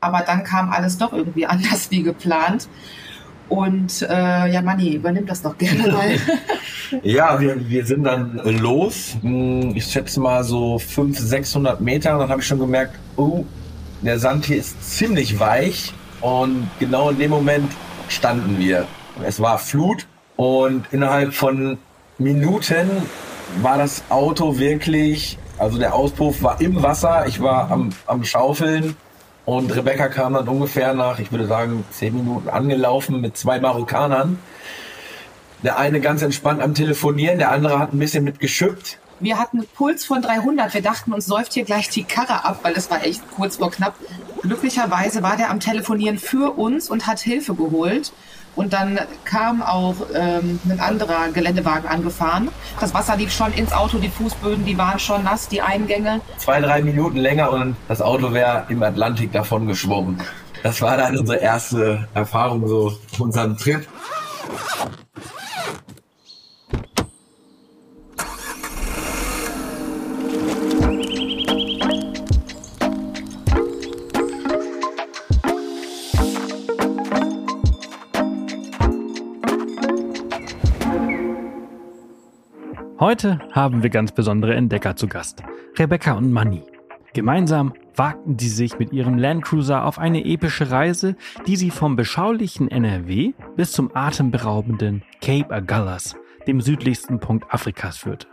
aber dann kam alles doch irgendwie anders wie geplant. Und äh, ja, Manni, übernimm das doch gerne mal. ja, wir, wir sind dann los. Hm, ich schätze mal so 500, 600 Meter. Und dann habe ich schon gemerkt, oh, der Sand hier ist ziemlich weich. Und genau in dem Moment standen wir. Es war Flut und innerhalb von Minuten war das Auto wirklich, also der Auspuff war im Wasser, ich war am, am Schaufeln und Rebecca kam dann ungefähr nach, ich würde sagen, zehn Minuten angelaufen mit zwei Marokkanern. Der eine ganz entspannt am Telefonieren, der andere hat ein bisschen mit geschüppt. Wir hatten einen Puls von 300. Wir dachten, uns säuft hier gleich die Karre ab, weil es war echt kurz vor knapp. Glücklicherweise war der am Telefonieren für uns und hat Hilfe geholt. Und dann kam auch ähm, ein anderer Geländewagen angefahren. Das Wasser lief schon ins Auto, die Fußböden, die waren schon nass, die Eingänge. Zwei, drei Minuten länger und das Auto wäre im Atlantik davon geschwommen. Das war dann unsere erste Erfahrung so unserem Trip. Heute haben wir ganz besondere Entdecker zu Gast, Rebecca und Manny. Gemeinsam wagten sie sich mit ihrem Landcruiser auf eine epische Reise, die sie vom beschaulichen NRW bis zum atemberaubenden Cape Agulhas, dem südlichsten Punkt Afrikas führte.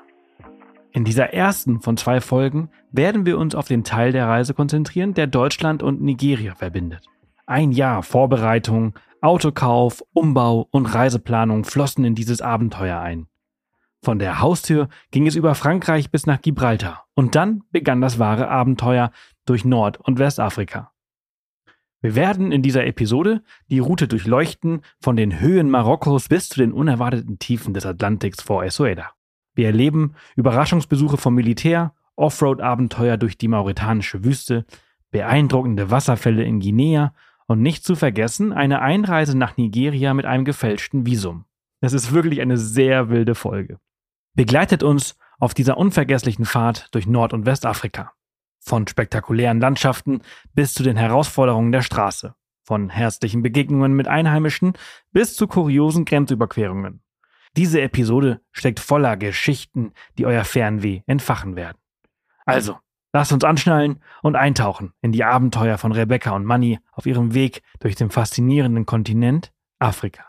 In dieser ersten von zwei Folgen werden wir uns auf den Teil der Reise konzentrieren, der Deutschland und Nigeria verbindet. Ein Jahr Vorbereitung, Autokauf, Umbau und Reiseplanung flossen in dieses Abenteuer ein. Von der Haustür ging es über Frankreich bis nach Gibraltar und dann begann das wahre Abenteuer durch Nord- und Westafrika. Wir werden in dieser Episode die Route durchleuchten von den Höhen Marokkos bis zu den unerwarteten Tiefen des Atlantiks vor Essueda. Wir erleben Überraschungsbesuche vom Militär, Offroad-Abenteuer durch die mauretanische Wüste, beeindruckende Wasserfälle in Guinea und nicht zu vergessen eine Einreise nach Nigeria mit einem gefälschten Visum. Es ist wirklich eine sehr wilde Folge begleitet uns auf dieser unvergesslichen Fahrt durch Nord- und Westafrika. Von spektakulären Landschaften bis zu den Herausforderungen der Straße. Von herzlichen Begegnungen mit Einheimischen bis zu kuriosen Grenzüberquerungen. Diese Episode steckt voller Geschichten, die euer Fernweh entfachen werden. Also, lasst uns anschnallen und eintauchen in die Abenteuer von Rebecca und Manny auf ihrem Weg durch den faszinierenden Kontinent Afrika.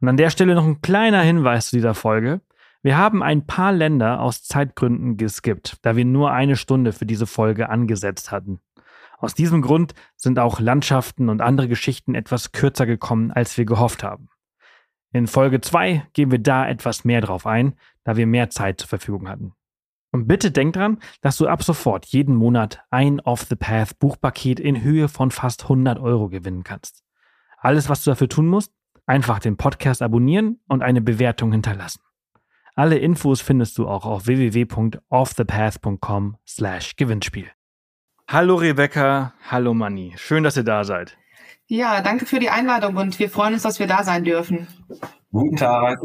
Und an der Stelle noch ein kleiner Hinweis zu dieser Folge. Wir haben ein paar Länder aus Zeitgründen geskippt, da wir nur eine Stunde für diese Folge angesetzt hatten. Aus diesem Grund sind auch Landschaften und andere Geschichten etwas kürzer gekommen, als wir gehofft haben. In Folge 2 gehen wir da etwas mehr drauf ein, da wir mehr Zeit zur Verfügung hatten. Und bitte denk dran, dass du ab sofort jeden Monat ein Off the Path Buchpaket in Höhe von fast 100 Euro gewinnen kannst. Alles, was du dafür tun musst, einfach den Podcast abonnieren und eine Bewertung hinterlassen. Alle Infos findest du auch auf www.offthepath.com slash Gewinnspiel. Hallo Rebecca, hallo Manni. Schön, dass ihr da seid. Ja, danke für die Einladung und wir freuen uns, dass wir da sein dürfen. Guten Tag.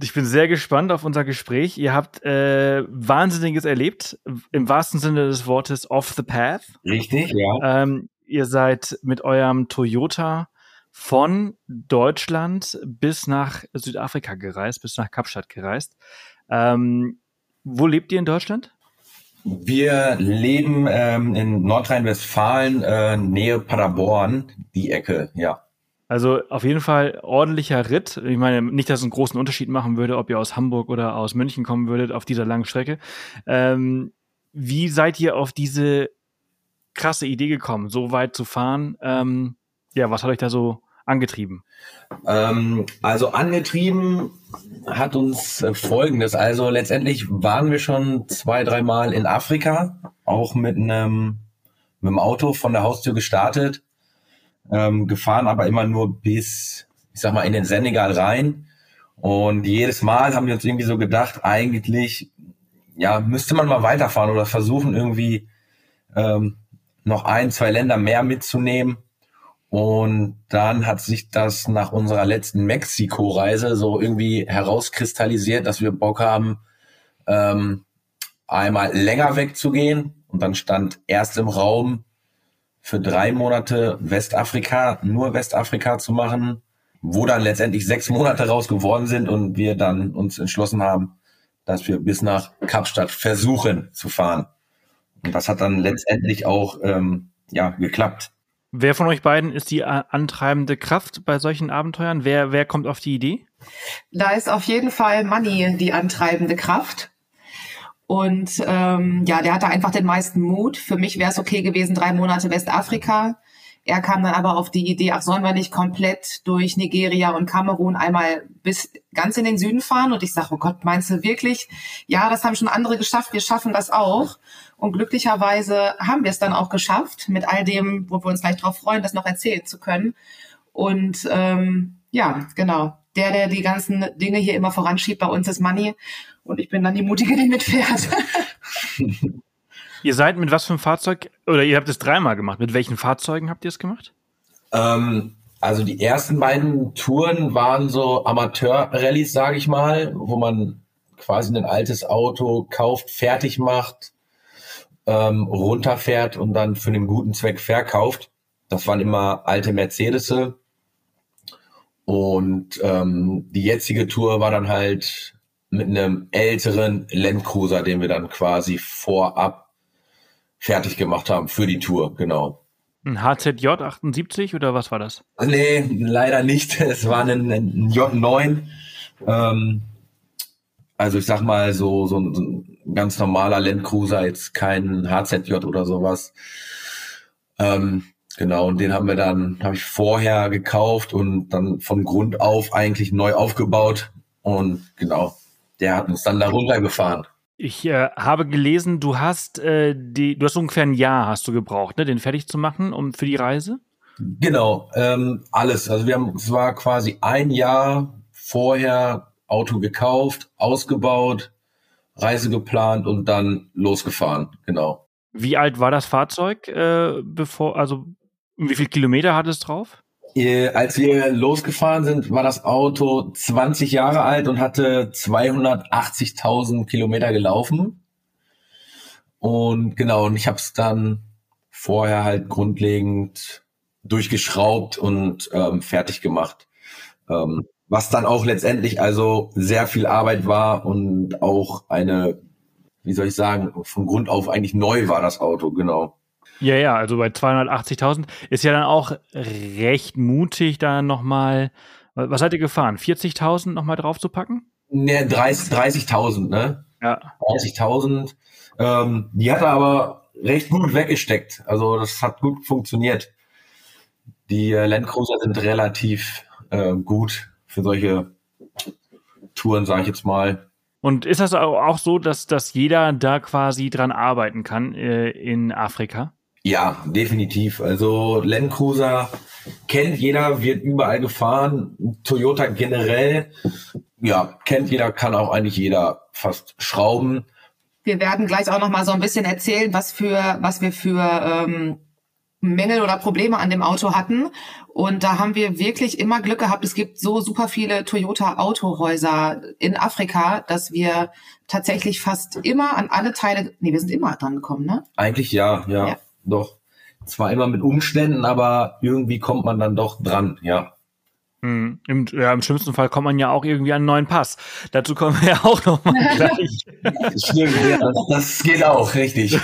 Ich bin sehr gespannt auf unser Gespräch. Ihr habt äh, Wahnsinniges erlebt, im wahrsten Sinne des Wortes off the path. Richtig, ja. Ähm, ihr seid mit eurem Toyota von Deutschland bis nach Südafrika gereist, bis nach Kapstadt gereist. Ähm, wo lebt ihr in Deutschland? Wir leben ähm, in Nordrhein-Westfalen, äh, Nähe Paderborn, die Ecke, ja. Also auf jeden Fall ordentlicher Ritt. Ich meine, nicht, dass es einen großen Unterschied machen würde, ob ihr aus Hamburg oder aus München kommen würdet auf dieser langen Strecke. Ähm, wie seid ihr auf diese krasse Idee gekommen, so weit zu fahren? Ähm, ja, was hat euch da so angetrieben? Ähm, also angetrieben hat uns äh, Folgendes. Also letztendlich waren wir schon zwei, dreimal in Afrika, auch mit einem mit dem Auto von der Haustür gestartet, ähm, gefahren aber immer nur bis, ich sag mal, in den Senegal rein. Und jedes Mal haben wir uns irgendwie so gedacht, eigentlich, ja, müsste man mal weiterfahren oder versuchen irgendwie ähm, noch ein, zwei Länder mehr mitzunehmen und dann hat sich das nach unserer letzten Mexiko-Reise so irgendwie herauskristallisiert, dass wir Bock haben, ähm, einmal länger wegzugehen. Und dann stand erst im Raum für drei Monate Westafrika, nur Westafrika zu machen, wo dann letztendlich sechs Monate raus geworden sind und wir dann uns entschlossen haben, dass wir bis nach Kapstadt versuchen zu fahren. Und das hat dann letztendlich auch ähm, ja, geklappt. Wer von euch beiden ist die antreibende Kraft bei solchen Abenteuern? Wer, wer kommt auf die Idee? Da ist auf jeden Fall Money die antreibende Kraft. Und ähm, ja, der hatte einfach den meisten Mut. Für mich wäre es okay gewesen, drei Monate Westafrika. Er kam dann aber auf die Idee, ach, sollen wir nicht komplett durch Nigeria und Kamerun einmal bis ganz in den Süden fahren? Und ich sage, oh Gott, meinst du wirklich? Ja, das haben schon andere geschafft, wir schaffen das auch. Und glücklicherweise haben wir es dann auch geschafft, mit all dem, wo wir uns gleich drauf freuen, das noch erzählen zu können. Und ähm, ja, genau. Der, der die ganzen Dinge hier immer voranschiebt bei uns ist Money. Und ich bin dann die Mutige, die mitfährt. ihr seid mit was für einem Fahrzeug, oder ihr habt es dreimal gemacht. Mit welchen Fahrzeugen habt ihr es gemacht? Ähm, also die ersten beiden Touren waren so Amateur-Rallyes, sage ich mal, wo man quasi ein altes Auto kauft, fertig macht, ähm, runterfährt und dann für einen guten Zweck verkauft. Das waren immer alte Mercedes. Und ähm, die jetzige Tour war dann halt mit einem älteren Landcruiser, den wir dann quasi vorab fertig gemacht haben für die Tour, genau. Ein HZJ 78 oder was war das? Nee, leider nicht. Es war ein, ein J9. Ähm, also ich sag mal so, so ein, so ein ganz normaler Landcruiser, jetzt kein HZJ oder sowas. Ähm, genau, und den haben wir dann, habe ich vorher gekauft und dann von Grund auf eigentlich neu aufgebaut. Und genau, der hat uns dann da runtergefahren. Ich äh, habe gelesen, du hast äh, die, du hast ungefähr ein Jahr hast du gebraucht, ne, den fertig zu machen, um für die Reise. Genau, ähm, alles. Also wir haben, es war quasi ein Jahr vorher Auto gekauft, ausgebaut, Reise geplant und dann losgefahren. Genau. Wie alt war das Fahrzeug, äh, bevor, also wie viel Kilometer hat es drauf? Als wir losgefahren sind, war das Auto 20 Jahre alt und hatte 280.000 Kilometer gelaufen. Und genau, und ich habe es dann vorher halt grundlegend durchgeschraubt und ähm, fertig gemacht. Ähm, was dann auch letztendlich also sehr viel Arbeit war und auch eine, wie soll ich sagen, von Grund auf eigentlich neu war das Auto, genau. Ja, ja, also bei 280.000 ist ja dann auch recht mutig, da nochmal, was seid ihr gefahren? 40.000 nochmal drauf zu packen? Ne, 30.000, 30 ne? Ja. 30.000. Ähm, die hat er aber recht gut weggesteckt. Also das hat gut funktioniert. Die äh, Landcruiser sind relativ äh, gut für solche Touren, sage ich jetzt mal. Und ist das auch so, dass, dass jeder da quasi dran arbeiten kann äh, in Afrika? Ja, definitiv. Also Land Cruiser kennt jeder, wird überall gefahren. Toyota generell, ja, kennt jeder, kann auch eigentlich jeder fast schrauben. Wir werden gleich auch noch mal so ein bisschen erzählen, was für, was wir für ähm, Mängel oder Probleme an dem Auto hatten. Und da haben wir wirklich immer Glück gehabt. Es gibt so super viele Toyota Autohäuser in Afrika, dass wir tatsächlich fast immer an alle Teile, nee, wir sind immer dran gekommen, ne? Eigentlich ja, ja. ja doch. Zwar immer mit Umständen, aber irgendwie kommt man dann doch dran, ja. Hm. Im, ja, Im schlimmsten Fall kommt man ja auch irgendwie an einen neuen Pass. Dazu kommen wir ja auch noch mal gleich. Stimmt, ja, das, das, geht auch, richtig.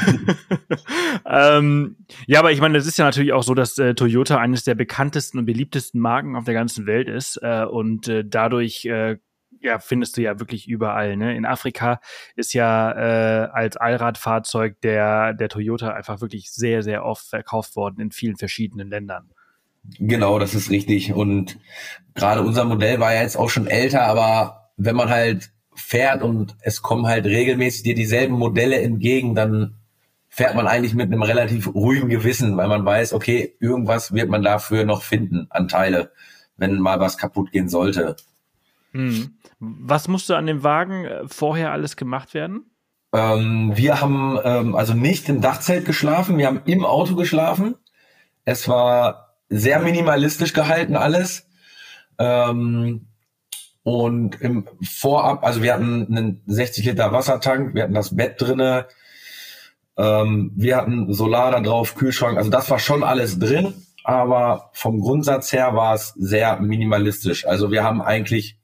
ähm, ja, aber ich meine, es ist ja natürlich auch so, dass äh, Toyota eines der bekanntesten und beliebtesten Marken auf der ganzen Welt ist äh, und äh, dadurch äh, ja, findest du ja wirklich überall. Ne? In Afrika ist ja äh, als Allradfahrzeug der, der Toyota einfach wirklich sehr, sehr oft verkauft worden in vielen verschiedenen Ländern. Genau, das ist richtig. Und gerade unser Modell war ja jetzt auch schon älter, aber wenn man halt fährt und es kommen halt regelmäßig dir dieselben Modelle entgegen, dann fährt man eigentlich mit einem relativ ruhigen Gewissen, weil man weiß, okay, irgendwas wird man dafür noch finden an Teile, wenn mal was kaputt gehen sollte. Hm. Was musste an dem Wagen äh, vorher alles gemacht werden? Ähm, wir haben ähm, also nicht im Dachzelt geschlafen, wir haben im Auto geschlafen. Es war sehr minimalistisch gehalten alles. Ähm, und im Vorab, also wir hatten einen 60 Liter Wassertank, wir hatten das Bett drinne. Ähm, wir hatten Solar da drauf, Kühlschrank, also das war schon alles drin, aber vom Grundsatz her war es sehr minimalistisch. Also wir haben eigentlich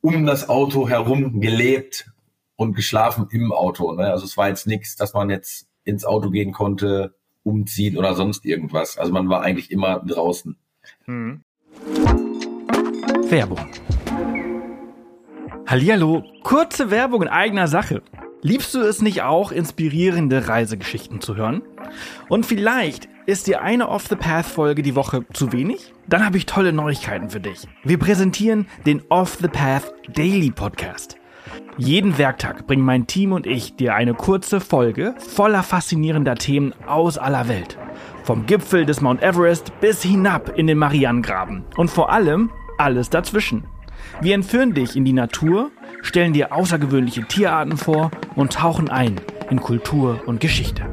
um das Auto herum gelebt und geschlafen im Auto. Ne? Also es war jetzt nichts, dass man jetzt ins Auto gehen konnte, umziehen oder sonst irgendwas. Also man war eigentlich immer draußen. Hm. Werbung. Hallihallo, kurze Werbung in eigener Sache. Liebst du es nicht auch, inspirierende Reisegeschichten zu hören? Und vielleicht ist dir eine Off the Path Folge die Woche zu wenig? Dann habe ich tolle Neuigkeiten für dich. Wir präsentieren den Off the Path Daily Podcast. Jeden Werktag bringen mein Team und ich dir eine kurze Folge voller faszinierender Themen aus aller Welt. Vom Gipfel des Mount Everest bis hinab in den Marianengraben. Und vor allem alles dazwischen. Wir entführen dich in die Natur, stellen dir außergewöhnliche Tierarten vor und tauchen ein in Kultur und Geschichte.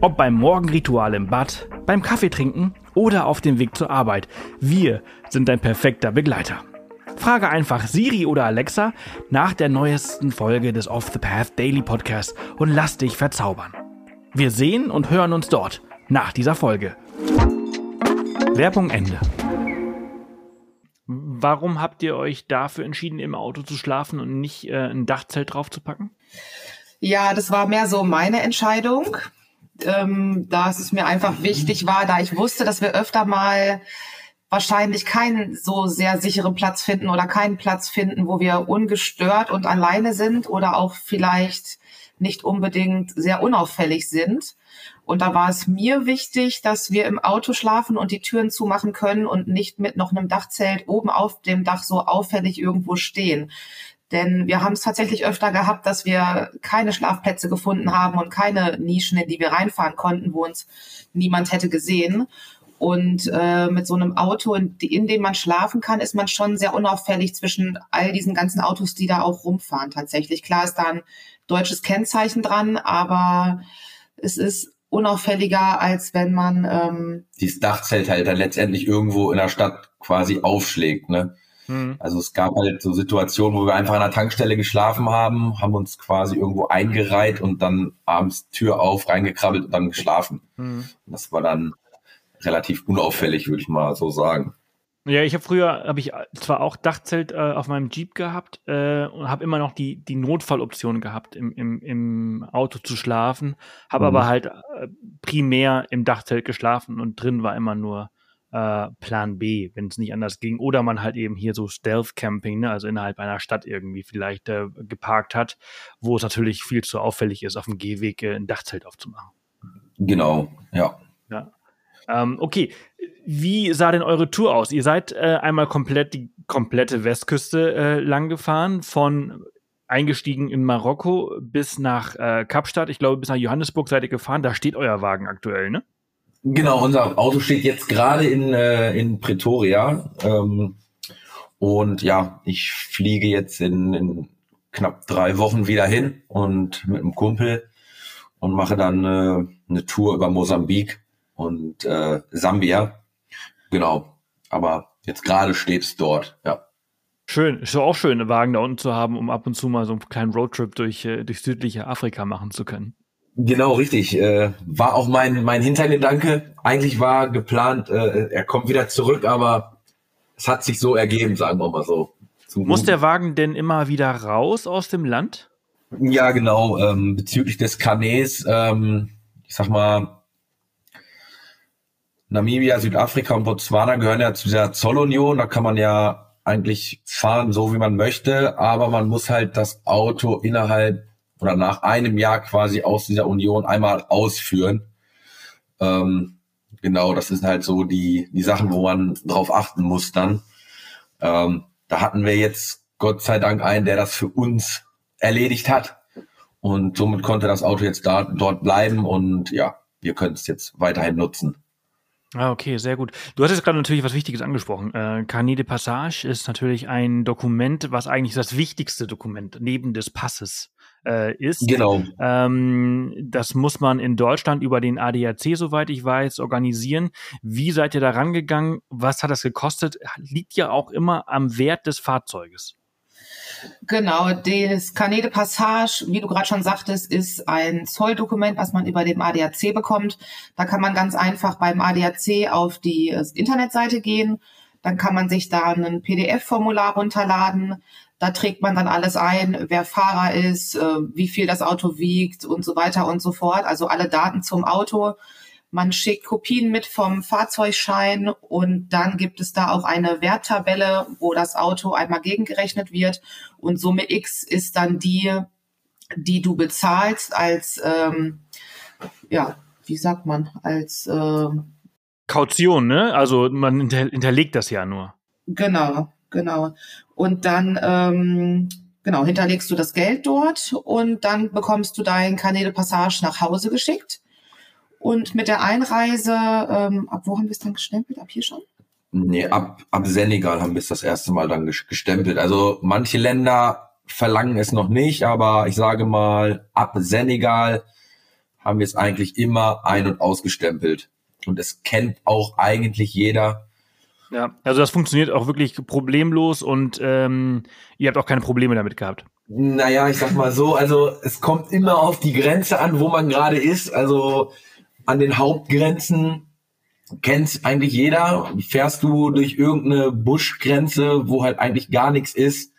Ob beim Morgenritual im Bad, beim Kaffeetrinken oder auf dem Weg zur Arbeit, wir sind dein perfekter Begleiter. Frage einfach Siri oder Alexa nach der neuesten Folge des Off the Path Daily Podcast und lass dich verzaubern. Wir sehen und hören uns dort nach dieser Folge. Werbung Ende. Warum habt ihr euch dafür entschieden, im Auto zu schlafen und nicht äh, ein Dachzelt draufzupacken? Ja, das war mehr so meine Entscheidung, ähm, da es mir einfach wichtig war, da ich wusste, dass wir öfter mal wahrscheinlich keinen so sehr sicheren Platz finden oder keinen Platz finden, wo wir ungestört und alleine sind oder auch vielleicht nicht unbedingt sehr unauffällig sind. Und da war es mir wichtig, dass wir im Auto schlafen und die Türen zumachen können und nicht mit noch einem Dachzelt oben auf dem Dach so auffällig irgendwo stehen. Denn wir haben es tatsächlich öfter gehabt, dass wir keine Schlafplätze gefunden haben und keine Nischen, in die wir reinfahren konnten, wo uns niemand hätte gesehen. Und äh, mit so einem Auto, in, in, dem man schlafen kann, ist man schon sehr unauffällig zwischen all diesen ganzen Autos, die da auch rumfahren. Tatsächlich. Klar ist da ein deutsches Kennzeichen dran, aber es ist unauffälliger, als wenn man ähm, dieses Dachzelt halt dann letztendlich irgendwo in der Stadt quasi aufschlägt. Ne? Mhm. Also es gab halt so Situationen, wo wir einfach an der Tankstelle geschlafen haben, haben uns quasi irgendwo eingereiht und dann abends Tür auf, reingekrabbelt und dann geschlafen. Mhm. Das war dann relativ unauffällig, würde ich mal so sagen. Ja, ich habe früher, habe ich zwar auch Dachzelt äh, auf meinem Jeep gehabt äh, und habe immer noch die, die Notfalloption gehabt, im, im, im Auto zu schlafen, habe mhm. aber halt äh, primär im Dachzelt geschlafen und drin war immer nur äh, Plan B, wenn es nicht anders ging. Oder man halt eben hier so Stealth-Camping, ne, also innerhalb einer Stadt irgendwie vielleicht äh, geparkt hat, wo es natürlich viel zu auffällig ist, auf dem Gehweg äh, ein Dachzelt aufzumachen. Genau, ja. Ja. Ähm, okay, wie sah denn eure Tour aus? Ihr seid äh, einmal komplett die komplette Westküste äh, lang gefahren, von eingestiegen in Marokko bis nach äh, Kapstadt. Ich glaube, bis nach Johannesburg seid ihr gefahren. Da steht euer Wagen aktuell, ne? Genau, unser Auto steht jetzt gerade in, äh, in Pretoria. Ähm, und ja, ich fliege jetzt in, in knapp drei Wochen wieder hin und mit einem Kumpel und mache dann äh, eine Tour über Mosambik und äh, Sambia. Genau. Aber jetzt gerade steht es dort, ja. Schön, ist auch schön, einen Wagen da unten zu haben, um ab und zu mal so einen kleinen Roadtrip durch, äh, durch südliche Afrika machen zu können. Genau, richtig. Äh, war auch mein, mein Hintergedanke. Eigentlich war geplant, äh, er kommt wieder zurück, aber es hat sich so ergeben, sagen wir mal so. Muss der Wagen denn immer wieder raus aus dem Land? Ja, genau. Ähm, bezüglich des Kanäs, ähm, ich sag mal, Namibia, Südafrika und Botswana gehören ja zu dieser Zollunion. Da kann man ja eigentlich fahren, so wie man möchte, aber man muss halt das Auto innerhalb oder nach einem Jahr quasi aus dieser Union einmal ausführen. Ähm, genau, das sind halt so die, die Sachen, wo man drauf achten muss dann. Ähm, da hatten wir jetzt Gott sei Dank einen, der das für uns erledigt hat. Und somit konnte das Auto jetzt da, dort bleiben und ja, wir können es jetzt weiterhin nutzen. Ah, okay, sehr gut. Du hattest gerade natürlich was Wichtiges angesprochen. Äh, Carnet de Passage ist natürlich ein Dokument, was eigentlich das wichtigste Dokument neben des Passes äh, ist. Genau. Ähm, das muss man in Deutschland über den ADAC, soweit ich weiß, organisieren. Wie seid ihr da rangegangen? Was hat das gekostet? Liegt ja auch immer am Wert des Fahrzeuges. Genau, das Carnet Passage, wie du gerade schon sagtest, ist ein Zolldokument, was man über den ADAC bekommt. Da kann man ganz einfach beim ADAC auf die äh, Internetseite gehen. Dann kann man sich da ein PDF-Formular runterladen. Da trägt man dann alles ein, wer Fahrer ist, äh, wie viel das Auto wiegt und so weiter und so fort. Also alle Daten zum Auto. Man schickt Kopien mit vom Fahrzeugschein und dann gibt es da auch eine Werttabelle, wo das Auto einmal gegengerechnet wird und Summe X ist dann die, die du bezahlst als, ähm, ja, wie sagt man, als ähm, Kaution, ne? Also man hinter hinterlegt das ja nur. Genau, genau. Und dann ähm, genau hinterlegst du das Geld dort und dann bekommst du dein Kanäle Passage nach Hause geschickt. Und mit der Einreise, ähm, ab wo haben wir es dann gestempelt? Ab hier schon? Nee, ab, ab Senegal haben wir es das erste Mal dann gestempelt. Also manche Länder verlangen es noch nicht, aber ich sage mal, ab Senegal haben wir es eigentlich immer ein- und ausgestempelt. Und es kennt auch eigentlich jeder. Ja, also das funktioniert auch wirklich problemlos und ähm, ihr habt auch keine Probleme damit gehabt. Naja, ich sag mal so, also es kommt immer auf die Grenze an, wo man gerade ist. Also an den Hauptgrenzen kennt eigentlich jeder. Fährst du durch irgendeine Buschgrenze, wo halt eigentlich gar nichts ist,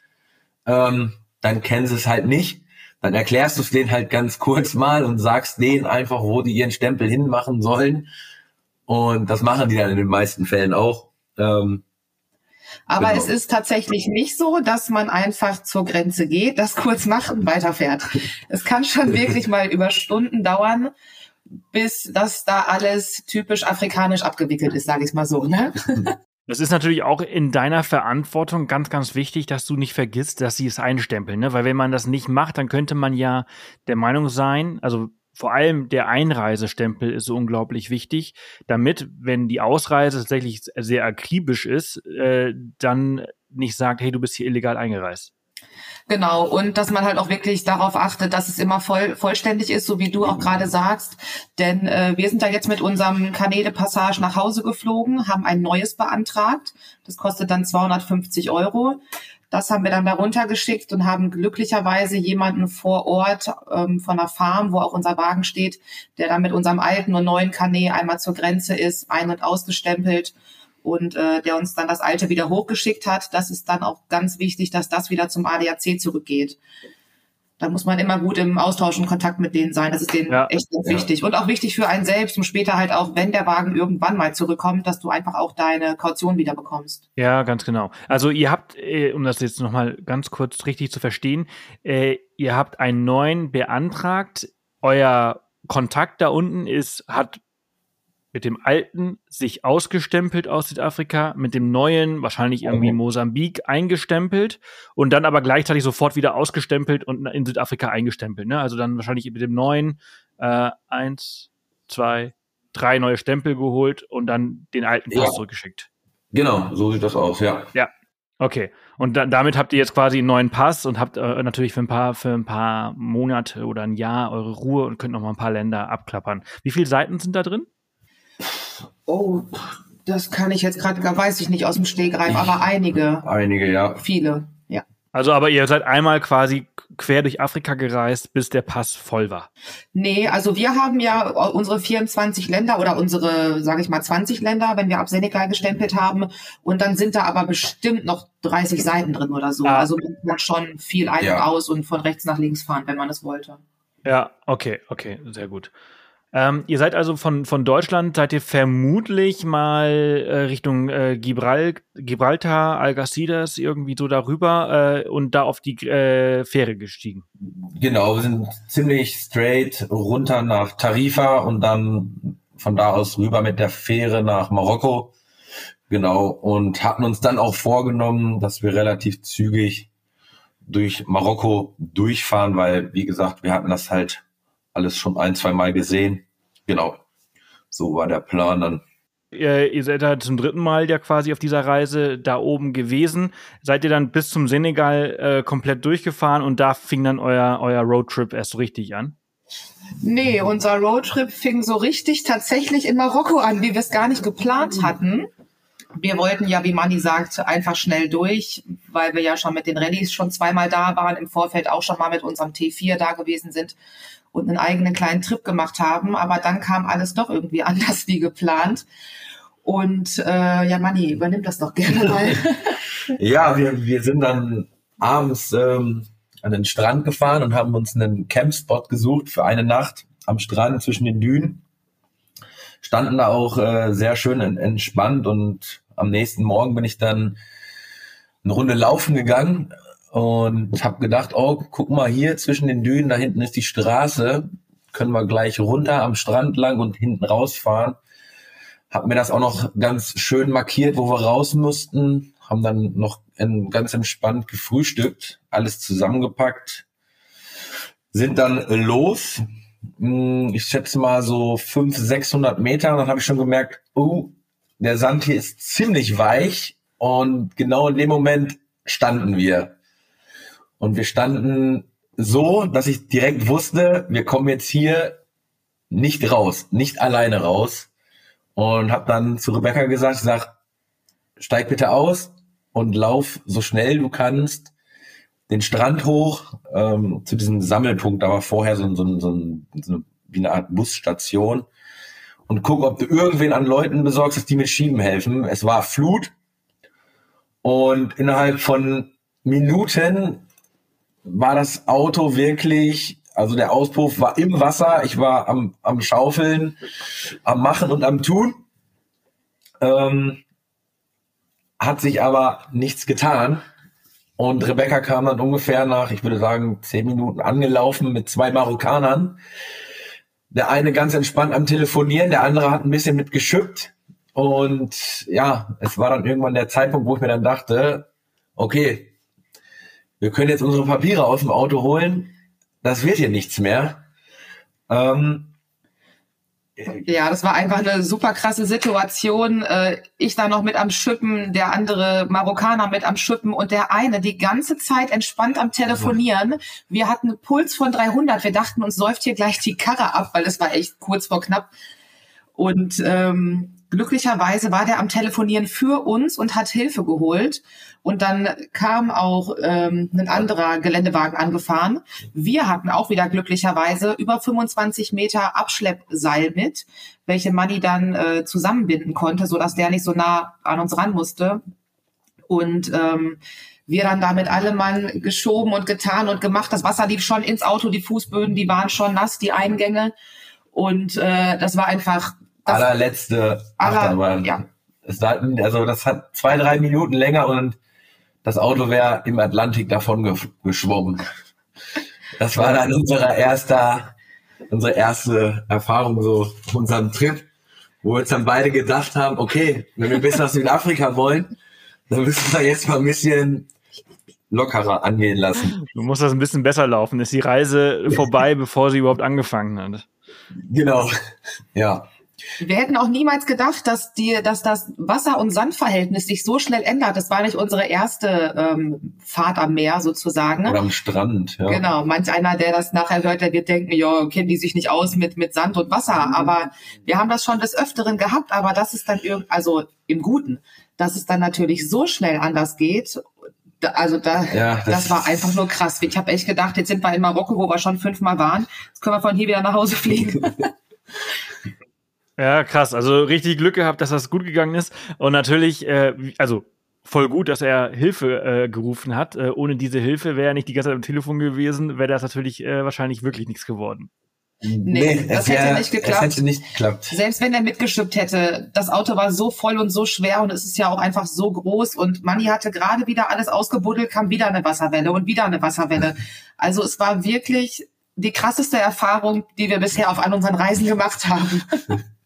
ähm, dann kennen sie es halt nicht. Dann erklärst du es denen halt ganz kurz mal und sagst denen einfach, wo die ihren Stempel hinmachen sollen. Und das machen die dann in den meisten Fällen auch. Ähm, aber genau. es ist tatsächlich nicht so, dass man einfach zur Grenze geht, das kurz macht und weiterfährt. Es kann schon wirklich mal über Stunden dauern, bis das da alles typisch afrikanisch abgewickelt ist, sage ich mal so. Ne? Das ist natürlich auch in deiner Verantwortung ganz, ganz wichtig, dass du nicht vergisst, dass sie es einstempeln. Ne? Weil wenn man das nicht macht, dann könnte man ja der Meinung sein, also vor allem der Einreisestempel ist so unglaublich wichtig, damit, wenn die Ausreise tatsächlich sehr akribisch ist, äh, dann nicht sagt, hey, du bist hier illegal eingereist. Genau, und dass man halt auch wirklich darauf achtet, dass es immer voll, vollständig ist, so wie du auch gerade sagst. Denn äh, wir sind da jetzt mit unserem Kanäle Passage nach Hause geflogen, haben ein neues beantragt. Das kostet dann 250 Euro. Das haben wir dann darunter geschickt und haben glücklicherweise jemanden vor Ort ähm, von der Farm, wo auch unser Wagen steht, der dann mit unserem alten und neuen Kanä einmal zur Grenze ist, ein- und ausgestempelt und äh, der uns dann das alte wieder hochgeschickt hat. Das ist dann auch ganz wichtig, dass das wieder zum ADAC zurückgeht da muss man immer gut im Austausch und Kontakt mit denen sein. Das ist denen ja. echt ja. wichtig. Und auch wichtig für einen selbst, um später halt auch, wenn der Wagen irgendwann mal zurückkommt, dass du einfach auch deine Kaution wieder bekommst. Ja, ganz genau. Also ihr habt, äh, um das jetzt nochmal ganz kurz richtig zu verstehen, äh, ihr habt einen neuen beantragt. Euer Kontakt da unten ist, hat mit dem alten sich ausgestempelt aus Südafrika, mit dem neuen wahrscheinlich irgendwie Mosambik eingestempelt und dann aber gleichzeitig sofort wieder ausgestempelt und in Südafrika eingestempelt. Ne? Also dann wahrscheinlich mit dem neuen äh, eins, zwei, drei neue Stempel geholt und dann den alten Pass ja. zurückgeschickt. Genau, so sieht das aus, ja. Ja. Okay. Und da, damit habt ihr jetzt quasi einen neuen Pass und habt äh, natürlich für ein paar für ein paar Monate oder ein Jahr eure Ruhe und könnt noch mal ein paar Länder abklappern. Wie viele Seiten sind da drin? Oh, das kann ich jetzt gerade, weiß ich nicht aus dem Stegreif, aber einige. Einige, ja. Viele, ja. Also, aber ihr seid einmal quasi quer durch Afrika gereist, bis der Pass voll war. Nee, also wir haben ja unsere 24 Länder oder unsere, sage ich mal, 20 Länder, wenn wir ab Senegal gestempelt haben. Und dann sind da aber bestimmt noch 30 Seiten drin oder so. Ah. Also man kann schon viel ein- und ja. aus und von rechts nach links fahren, wenn man es wollte. Ja, okay, okay, sehr gut. Ähm, ihr seid also von, von Deutschland, seid ihr vermutlich mal äh, Richtung äh, Gibral Gibraltar, Algeciras, irgendwie so darüber äh, und da auf die äh, Fähre gestiegen. Genau, wir sind ziemlich straight runter nach Tarifa und dann von da aus rüber mit der Fähre nach Marokko. Genau, und hatten uns dann auch vorgenommen, dass wir relativ zügig durch Marokko durchfahren, weil, wie gesagt, wir hatten das halt alles schon ein, zwei Mal gesehen. Genau. So war der Plan dann. Ihr, ihr seid da zum dritten Mal ja quasi auf dieser Reise da oben gewesen. Seid ihr dann bis zum Senegal äh, komplett durchgefahren und da fing dann euer, euer Roadtrip erst so richtig an? Nee, unser Roadtrip fing so richtig tatsächlich in Marokko an, wie wir es gar nicht geplant hatten. Wir wollten ja, wie Manni sagt, einfach schnell durch, weil wir ja schon mit den Rallyes schon zweimal da waren, im Vorfeld auch schon mal mit unserem T4 da gewesen sind und einen eigenen kleinen Trip gemacht haben. Aber dann kam alles doch irgendwie anders wie geplant. Und äh, ja, Manni, übernimm das doch gerne mal. ja, wir, wir sind dann abends ähm, an den Strand gefahren und haben uns einen Campspot gesucht für eine Nacht am Strand zwischen den Dünen. Standen da auch äh, sehr schön entspannt und am nächsten Morgen bin ich dann eine Runde laufen gegangen und habe gedacht, oh, guck mal hier zwischen den Dünen, da hinten ist die Straße, können wir gleich runter am Strand lang und hinten rausfahren. Hab mir das auch noch ganz schön markiert, wo wir raus mussten, haben dann noch in, ganz entspannt gefrühstückt, alles zusammengepackt, sind dann los. Hm, ich schätze mal so 500, 600 Meter. Und dann habe ich schon gemerkt, oh, der Sand hier ist ziemlich weich. Und genau in dem Moment standen wir. Und wir standen so, dass ich direkt wusste, wir kommen jetzt hier nicht raus, nicht alleine raus. Und habe dann zu Rebecca gesagt, ich sag, steig bitte aus und lauf so schnell du kannst den Strand hoch ähm, zu diesem Sammelpunkt. Da war vorher so, so, so, so eine, wie eine Art Busstation und guck, ob du irgendwen an Leuten besorgst, dass die mit Schieben helfen. Es war Flut und innerhalb von Minuten war das Auto wirklich, also der Auspuff war im Wasser, ich war am, am Schaufeln, am Machen und am Tun. Ähm, hat sich aber nichts getan. Und Rebecca kam dann ungefähr nach, ich würde sagen, zehn Minuten angelaufen mit zwei Marokkanern. Der eine ganz entspannt am Telefonieren, der andere hat ein bisschen mitgeschüppt. Und ja, es war dann irgendwann der Zeitpunkt, wo ich mir dann dachte, okay, wir können jetzt unsere Papiere aus dem Auto holen. Das wird hier nichts mehr. Ähm, ja, das war einfach eine super krasse Situation. Äh, ich da noch mit am Schippen, der andere Marokkaner mit am Schippen und der eine die ganze Zeit entspannt am Telefonieren. Wir hatten einen Puls von 300. Wir dachten, uns säuft hier gleich die Karre ab, weil es war echt kurz vor knapp. Und ähm, glücklicherweise war der am Telefonieren für uns und hat Hilfe geholt. Und dann kam auch ähm, ein anderer Geländewagen angefahren. Wir hatten auch wieder glücklicherweise über 25 Meter Abschleppseil mit, welche Manni dann äh, zusammenbinden konnte, so dass der nicht so nah an uns ran musste. Und ähm, wir dann damit alle Mann geschoben und getan und gemacht. Das Wasser lief schon ins Auto, die Fußböden, die waren schon nass, die Eingänge. Und äh, das war einfach das allerletzte Achterbahn. Ja. Es war, also das hat zwei, drei Minuten länger und das Auto wäre im Atlantik davon geschwommen. Das war dann unsere erste, unsere erste Erfahrung, so unserem Trip, wo wir uns dann beide gedacht haben, okay, wenn wir bis nach Südafrika wollen, dann müssen wir jetzt mal ein bisschen lockerer angehen lassen. Du musst das ein bisschen besser laufen. Ist die Reise vorbei, bevor sie überhaupt angefangen hat? Genau, ja. Wir hätten auch niemals gedacht, dass die, dass das Wasser- und Sandverhältnis sich so schnell ändert. Das war nicht unsere erste ähm, Fahrt am Meer sozusagen. Oder am Strand, ja. Genau. Manch einer, der das nachher hört, der wird denken, ja, kennen die sich nicht aus mit, mit Sand und Wasser. Mhm. Aber wir haben das schon des Öfteren gehabt, aber das ist dann irgendwie, also im Guten, dass es dann natürlich so schnell anders geht. Also da, ja, das, das war einfach nur krass. Ich habe echt gedacht, jetzt sind wir in Marokko, wo wir schon fünfmal waren. Jetzt können wir von hier wieder nach Hause fliegen. Ja, krass. Also richtig Glück gehabt, dass das gut gegangen ist. Und natürlich, äh, also voll gut, dass er Hilfe äh, gerufen hat. Äh, ohne diese Hilfe wäre er nicht die ganze Zeit am Telefon gewesen, wäre das natürlich äh, wahrscheinlich wirklich nichts geworden. Nee, nee das hätte nicht geklappt. hätte nicht geklappt. Selbst wenn er mitgeschippt hätte, das Auto war so voll und so schwer und es ist ja auch einfach so groß und Manni hatte gerade wieder alles ausgebuddelt, kam wieder eine Wasserwelle und wieder eine Wasserwelle. Also es war wirklich die krasseste Erfahrung, die wir bisher auf all unseren Reisen gemacht haben.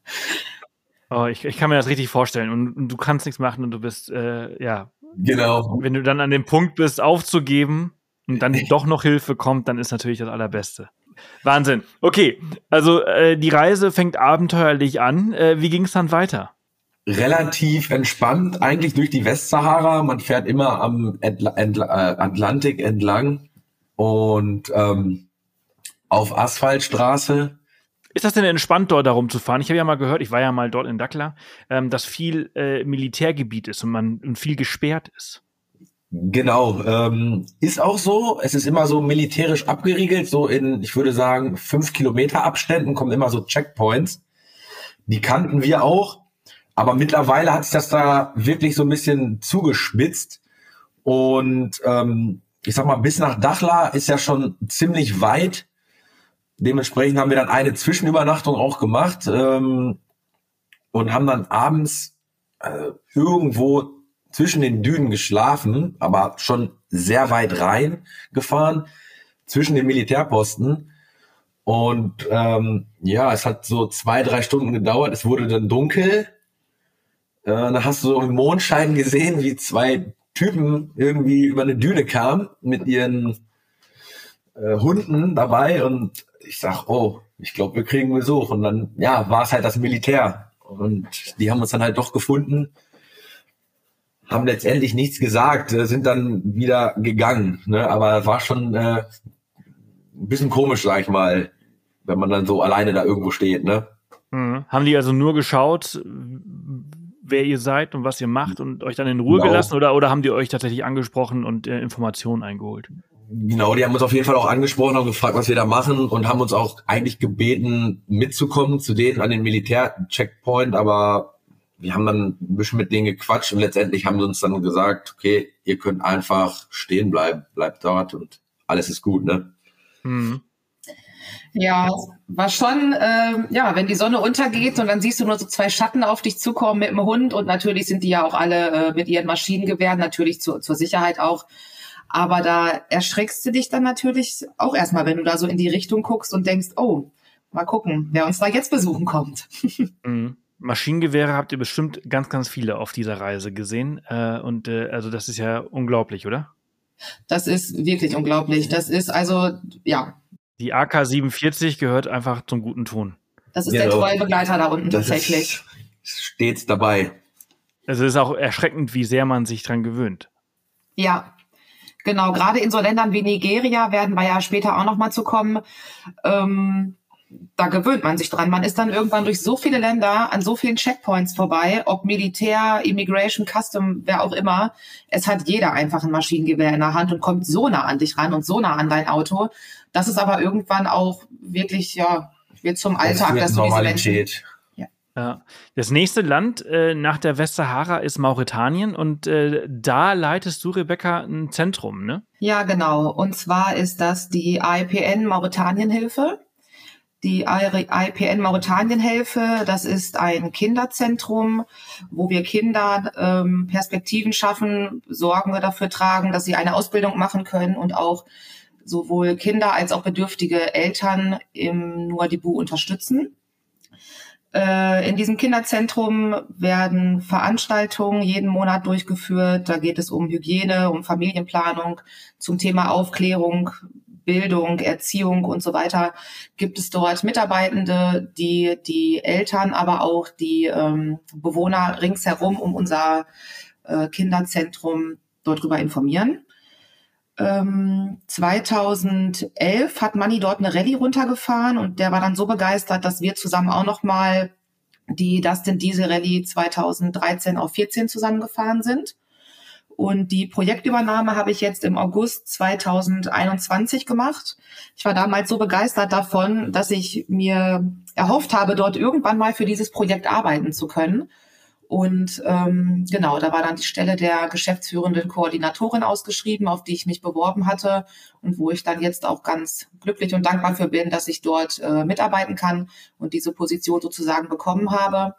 Oh, ich, ich kann mir das richtig vorstellen. Und, und du kannst nichts machen und du bist, äh, ja. Genau. Wenn du dann an dem Punkt bist, aufzugeben und dann doch noch Hilfe kommt, dann ist natürlich das Allerbeste. Wahnsinn. Okay, also äh, die Reise fängt abenteuerlich an. Äh, wie ging es dann weiter? Relativ entspannt, eigentlich durch die Westsahara. Man fährt immer am Entla Entla äh, Atlantik entlang und ähm, auf Asphaltstraße Ist das denn entspannt, dort darum zu fahren? Ich habe ja mal gehört, ich war ja mal dort in Dakla, ähm, dass viel äh, Militärgebiet ist und man und viel gesperrt ist. Genau, ähm, ist auch so. Es ist immer so militärisch abgeriegelt, so in, ich würde sagen, fünf Kilometer Abständen kommen immer so Checkpoints. Die kannten wir auch, aber mittlerweile hat sich das da wirklich so ein bisschen zugespitzt. Und ähm, ich sag mal, bis nach Dachla ist ja schon ziemlich weit. Dementsprechend haben wir dann eine Zwischenübernachtung auch gemacht ähm, und haben dann abends äh, irgendwo zwischen den Dünen geschlafen, aber schon sehr weit rein gefahren, zwischen den Militärposten. Und ähm, ja, es hat so zwei, drei Stunden gedauert. Es wurde dann dunkel. Äh, dann hast du so im Mondschein gesehen, wie zwei Typen irgendwie über eine Düne kamen mit ihren äh, Hunden dabei. Und ich sag, oh, ich glaube, wir kriegen Besuch. Und dann, ja, war es halt das Militär. Und die haben uns dann halt doch gefunden haben letztendlich nichts gesagt, äh, sind dann wieder gegangen. Ne? Aber war schon äh, ein bisschen komisch, sag ich mal, wenn man dann so alleine da irgendwo steht. Ne? Mhm. Haben die also nur geschaut, wer ihr seid und was ihr macht und euch dann in Ruhe genau. gelassen oder, oder haben die euch tatsächlich angesprochen und äh, Informationen eingeholt? Genau, die haben uns auf jeden Fall auch angesprochen und gefragt, was wir da machen und haben uns auch eigentlich gebeten, mitzukommen zu denen an den Militär-Checkpoint, aber wir haben dann ein bisschen mit denen gequatscht und letztendlich haben sie uns dann gesagt, okay, ihr könnt einfach stehen bleiben, bleibt dort und alles ist gut, ne? Mhm. Ja, war schon, äh, ja, wenn die Sonne untergeht und dann siehst du nur so zwei Schatten auf dich zukommen mit dem Hund und natürlich sind die ja auch alle äh, mit ihren Maschinengewehren, natürlich zu, zur Sicherheit auch. Aber da erschreckst du dich dann natürlich auch erstmal, wenn du da so in die Richtung guckst und denkst, oh, mal gucken, wer uns da jetzt besuchen kommt. Mhm. Maschinengewehre habt ihr bestimmt ganz, ganz viele auf dieser Reise gesehen. Äh, und äh, also das ist ja unglaublich, oder? Das ist wirklich unglaublich. Das ist also, ja. Die AK-47 gehört einfach zum guten Ton. Das ist ja, der treue Begleiter da unten tatsächlich. stets dabei. Also es ist auch erschreckend, wie sehr man sich dran gewöhnt. Ja, genau. Gerade in so Ländern wie Nigeria werden wir ja später auch noch mal zu kommen. Ähm, da gewöhnt man sich dran. Man ist dann irgendwann durch so viele Länder an so vielen Checkpoints vorbei, ob Militär, Immigration, Custom, wer auch immer. Es hat jeder einfach ein Maschinengewehr in der Hand und kommt so nah an dich ran und so nah an dein Auto. Das ist aber irgendwann auch wirklich, ja, wird zum Alltag, das dass du diese Menschen, ja. Das nächste Land äh, nach der Westsahara ist Mauretanien und äh, da leitest du, Rebecca, ein Zentrum, ne? Ja, genau. Und zwar ist das die IPN Mauretanienhilfe die IPN Mauretanienhilfe. Das ist ein Kinderzentrum, wo wir Kindern ähm, Perspektiven schaffen, Sorgen dafür tragen, dass sie eine Ausbildung machen können und auch sowohl Kinder als auch bedürftige Eltern im Nuadibu unterstützen. Äh, in diesem Kinderzentrum werden Veranstaltungen jeden Monat durchgeführt. Da geht es um Hygiene, um Familienplanung, zum Thema Aufklärung, Bildung, Erziehung und so weiter, gibt es dort Mitarbeitende, die die Eltern, aber auch die ähm, Bewohner ringsherum um unser äh, Kinderzentrum dort drüber informieren. Ähm, 2011 hat Manni dort eine Rallye runtergefahren und der war dann so begeistert, dass wir zusammen auch noch mal die Dustin Diesel Rallye 2013 auf 14 zusammengefahren sind. Und die Projektübernahme habe ich jetzt im August 2021 gemacht. Ich war damals so begeistert davon, dass ich mir erhofft habe, dort irgendwann mal für dieses Projekt arbeiten zu können. Und ähm, genau, da war dann die Stelle der geschäftsführenden Koordinatorin ausgeschrieben, auf die ich mich beworben hatte und wo ich dann jetzt auch ganz glücklich und dankbar für bin, dass ich dort äh, mitarbeiten kann und diese Position sozusagen bekommen habe.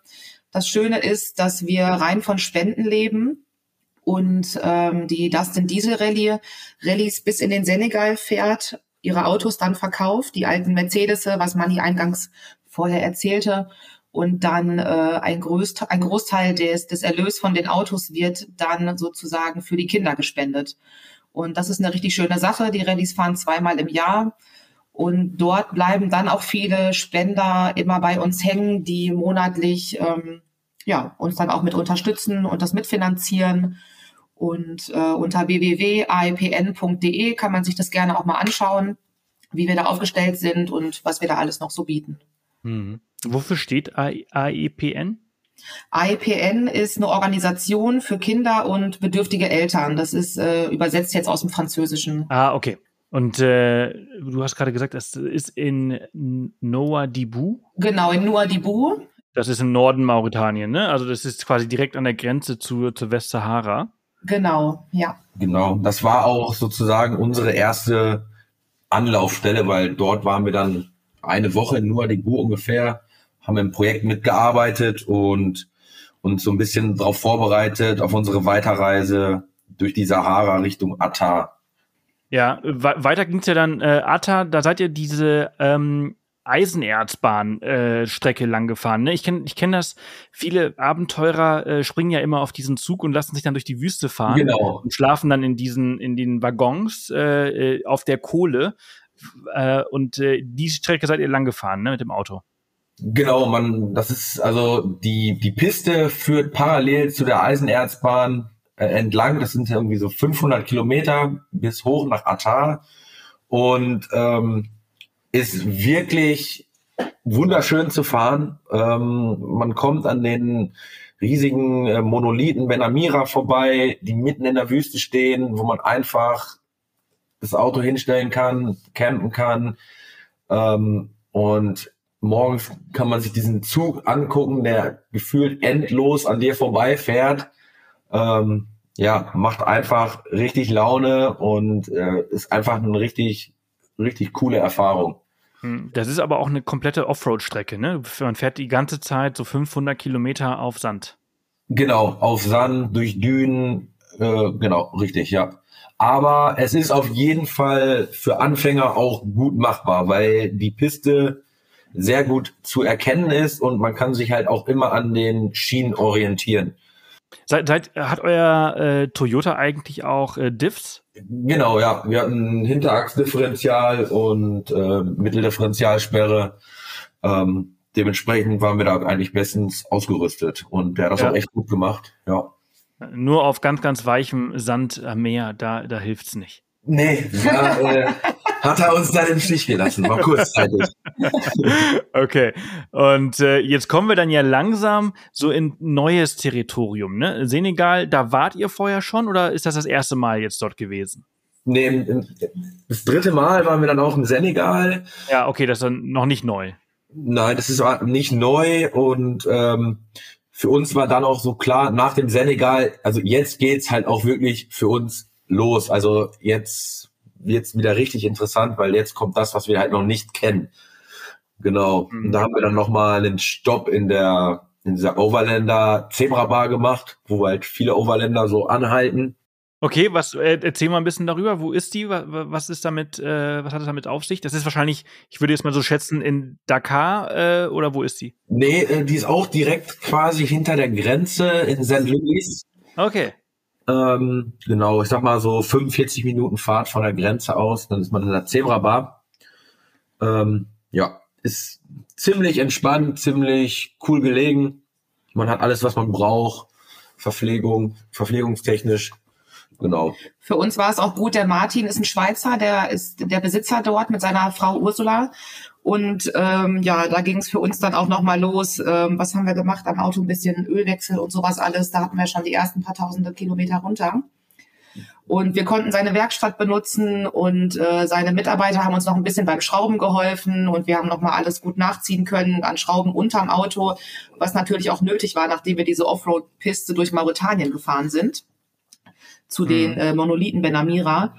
Das Schöne ist, dass wir rein von Spenden leben und ähm, die Dustin Diesel Rallye Rallyes bis in den Senegal fährt, ihre Autos dann verkauft, die alten Mercedes, was Manni eingangs vorher erzählte. Und dann äh, ein, Großteil, ein Großteil des, des Erlös von den Autos wird dann sozusagen für die Kinder gespendet. Und das ist eine richtig schöne Sache. Die Rallyes fahren zweimal im Jahr. Und dort bleiben dann auch viele Spender immer bei uns hängen, die monatlich ähm, ja, uns dann auch mit unterstützen und das mitfinanzieren. Und äh, unter www.aipn.de kann man sich das gerne auch mal anschauen, wie wir da aufgestellt sind und was wir da alles noch so bieten. Mhm. Wofür steht AEPN? AEPN ist eine Organisation für Kinder und bedürftige Eltern. Das ist äh, übersetzt jetzt aus dem Französischen. Ah, okay. Und äh, du hast gerade gesagt, das ist in Noa Dibu? Genau, in Noa Dibu. Das ist im Norden Mauretanien, ne? Also das ist quasi direkt an der Grenze zu, zur Westsahara. Genau, ja. Genau, das war auch sozusagen unsere erste Anlaufstelle, weil dort waren wir dann eine Woche in Noa Dibu ungefähr haben im Projekt mitgearbeitet und uns so ein bisschen darauf vorbereitet, auf unsere Weiterreise durch die Sahara Richtung Atta. Ja, weiter ging es ja dann äh, Atta, da seid ihr diese ähm, Eisenerzbahn-Strecke äh, lang gefahren. Ne? Ich kenne ich kenn das, viele Abenteurer äh, springen ja immer auf diesen Zug und lassen sich dann durch die Wüste fahren genau. und schlafen dann in diesen, in den Waggons äh, äh auf der Kohle. Äh, und äh, die Strecke seid ihr lang gefahren, ne, mit dem Auto. Genau, man, das ist also die die Piste führt parallel zu der Eisenerzbahn äh, entlang. Das sind irgendwie so 500 Kilometer bis hoch nach Atar und ähm, ist wirklich wunderschön zu fahren. Ähm, man kommt an den riesigen äh, Monolithen Benamira vorbei, die mitten in der Wüste stehen, wo man einfach das Auto hinstellen kann, campen kann. Ähm, und morgens kann man sich diesen Zug angucken, der gefühlt endlos an dir vorbeifährt. Ähm, ja, macht einfach richtig Laune und äh, ist einfach eine richtig, richtig coole Erfahrung. Hm, das ist aber auch eine komplette Offroad-Strecke, ne? Man fährt die ganze Zeit so 500 Kilometer auf Sand. Genau, auf Sand, durch Dünen, äh, genau, richtig, ja. Aber es ist auf jeden Fall für Anfänger auch gut machbar, weil die Piste sehr gut zu erkennen ist und man kann sich halt auch immer an den Schienen orientieren. Seit, seit hat euer äh, Toyota eigentlich auch äh, Diffs? Genau, ja. Wir hatten Hinterachsdifferential und äh, Mitteldifferentialsperre. Ähm, dementsprechend waren wir da eigentlich bestens ausgerüstet und der hat das ja. auch echt gut gemacht, ja. Nur auf ganz, ganz weichem Sand am Meer, da, da hilft's nicht. Nee, da äh, hat er uns dann im Stich gelassen, war kurzzeitig. okay, und äh, jetzt kommen wir dann ja langsam so in neues Territorium. Ne? Senegal, da wart ihr vorher schon oder ist das das erste Mal jetzt dort gewesen? Nee, das dritte Mal waren wir dann auch im Senegal. Ja, okay, das ist dann noch nicht neu. Nein, das ist nicht neu und ähm, für uns war dann auch so klar, nach dem Senegal, also jetzt geht's halt auch wirklich für uns los. Also jetzt wird's wieder richtig interessant, weil jetzt kommt das, was wir halt noch nicht kennen. Genau. Mhm. Und da haben wir dann nochmal einen Stopp in der in dieser Overlander Zebra Bar gemacht, wo halt viele Overlander so anhalten. Okay, was äh, erzähl mal ein bisschen darüber. Wo ist die? Was ist damit? Äh, was hat es damit auf sich? Das ist wahrscheinlich, ich würde jetzt mal so schätzen, in Dakar äh, oder wo ist die? Nee, die ist auch direkt quasi hinter der Grenze in St. Louis. Okay. Ähm, genau, ich sag mal so 45 Minuten Fahrt von der Grenze aus, dann ist man in der Zebra Bar. Ähm, ja, ist ziemlich entspannt, ziemlich cool gelegen. Man hat alles, was man braucht. Verpflegung, verpflegungstechnisch. Genau. Für uns war es auch gut. Der Martin ist ein Schweizer, der ist der Besitzer dort mit seiner Frau Ursula. Und ähm, ja, da ging es für uns dann auch nochmal los. Ähm, was haben wir gemacht am Auto? Ein bisschen Ölwechsel und sowas alles. Da hatten wir schon die ersten paar tausende Kilometer runter. Und wir konnten seine Werkstatt benutzen und äh, seine Mitarbeiter haben uns noch ein bisschen beim Schrauben geholfen und wir haben nochmal alles gut nachziehen können an Schrauben unterm Auto, was natürlich auch nötig war, nachdem wir diese Offroad-Piste durch Mauretanien gefahren sind, zu mhm. den äh, Monolithen Benamira.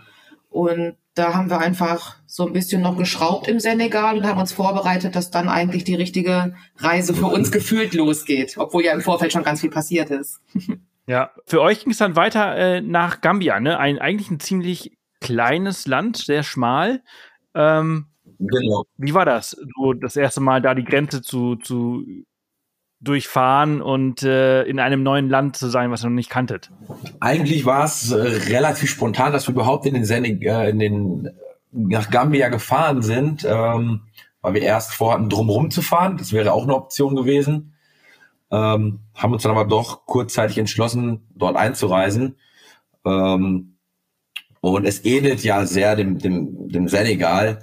Und da haben wir einfach so ein bisschen noch geschraubt im Senegal und haben uns vorbereitet, dass dann eigentlich die richtige Reise für uns gefühlt losgeht, obwohl ja im Vorfeld schon ganz viel passiert ist. Ja, für euch ging es dann weiter äh, nach Gambia, ne? Ein eigentlich ein ziemlich kleines Land, sehr schmal. Ähm, genau. Wie war das, so das erste Mal da die Grenze zu, zu durchfahren und äh, in einem neuen Land zu sein, was ihr noch nicht kanntet? Eigentlich war es äh, relativ spontan, dass wir überhaupt in den, Senig äh, in den nach Gambia gefahren sind, ähm, weil wir erst vorhatten, drumherum zu fahren. Das wäre auch eine Option gewesen. Ähm, haben uns dann aber doch kurzzeitig entschlossen, dort einzureisen. Ähm, und es ähnelt ja sehr dem, dem, dem Senegal.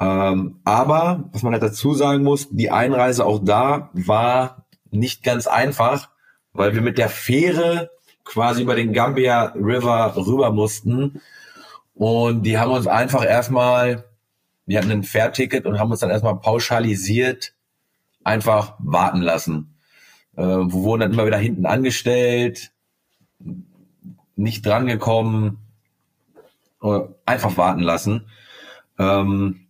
Ähm, aber, was man halt dazu sagen muss, die Einreise auch da war nicht ganz einfach, weil wir mit der Fähre quasi über den Gambia River rüber mussten. Und die haben uns einfach erstmal, wir hatten ein Fährticket und haben uns dann erstmal pauschalisiert einfach warten lassen. Äh, wir wurden dann immer wieder hinten angestellt, nicht drangekommen, äh, einfach warten lassen. Ähm,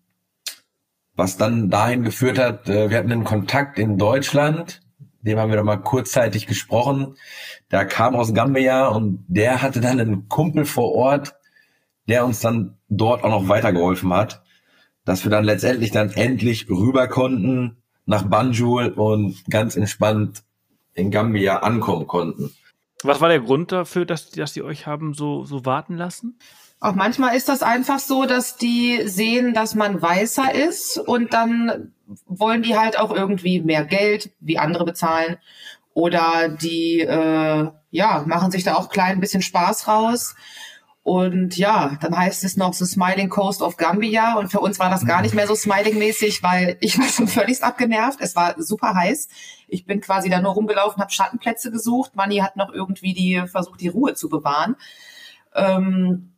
was dann dahin geführt hat, äh, wir hatten einen Kontakt in Deutschland, dem haben wir dann mal kurzzeitig gesprochen. Der kam aus Gambia und der hatte dann einen Kumpel vor Ort, der uns dann dort auch noch weitergeholfen hat, dass wir dann letztendlich dann endlich rüber konnten nach Banjul und ganz entspannt in Gambia ankommen konnten. Was war der Grund dafür, dass, dass die euch haben so, so warten lassen? Auch manchmal ist das einfach so, dass die sehen, dass man weißer ist und dann wollen die halt auch irgendwie mehr Geld wie andere bezahlen oder die äh, ja machen sich da auch klein ein bisschen Spaß raus und ja, dann heißt es noch The Smiling Coast of Gambia. Und für uns war das gar nicht mehr so smiling-mäßig, weil ich war schon völlig abgenervt. Es war super heiß. Ich bin quasi da nur rumgelaufen, habe Schattenplätze gesucht. Manni hat noch irgendwie die versucht, die Ruhe zu bewahren. Ähm,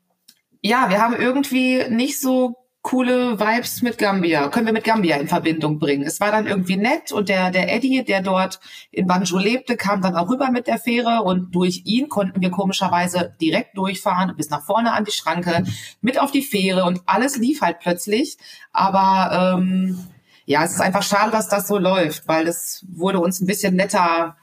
ja, wir haben irgendwie nicht so coole Vibes mit Gambia, können wir mit Gambia in Verbindung bringen. Es war dann irgendwie nett und der, der Eddie, der dort in Banjo lebte, kam dann auch rüber mit der Fähre und durch ihn konnten wir komischerweise direkt durchfahren bis nach vorne an die Schranke, mit auf die Fähre und alles lief halt plötzlich. Aber ähm, ja, es ist einfach schade, dass das so läuft, weil es wurde uns ein bisschen netter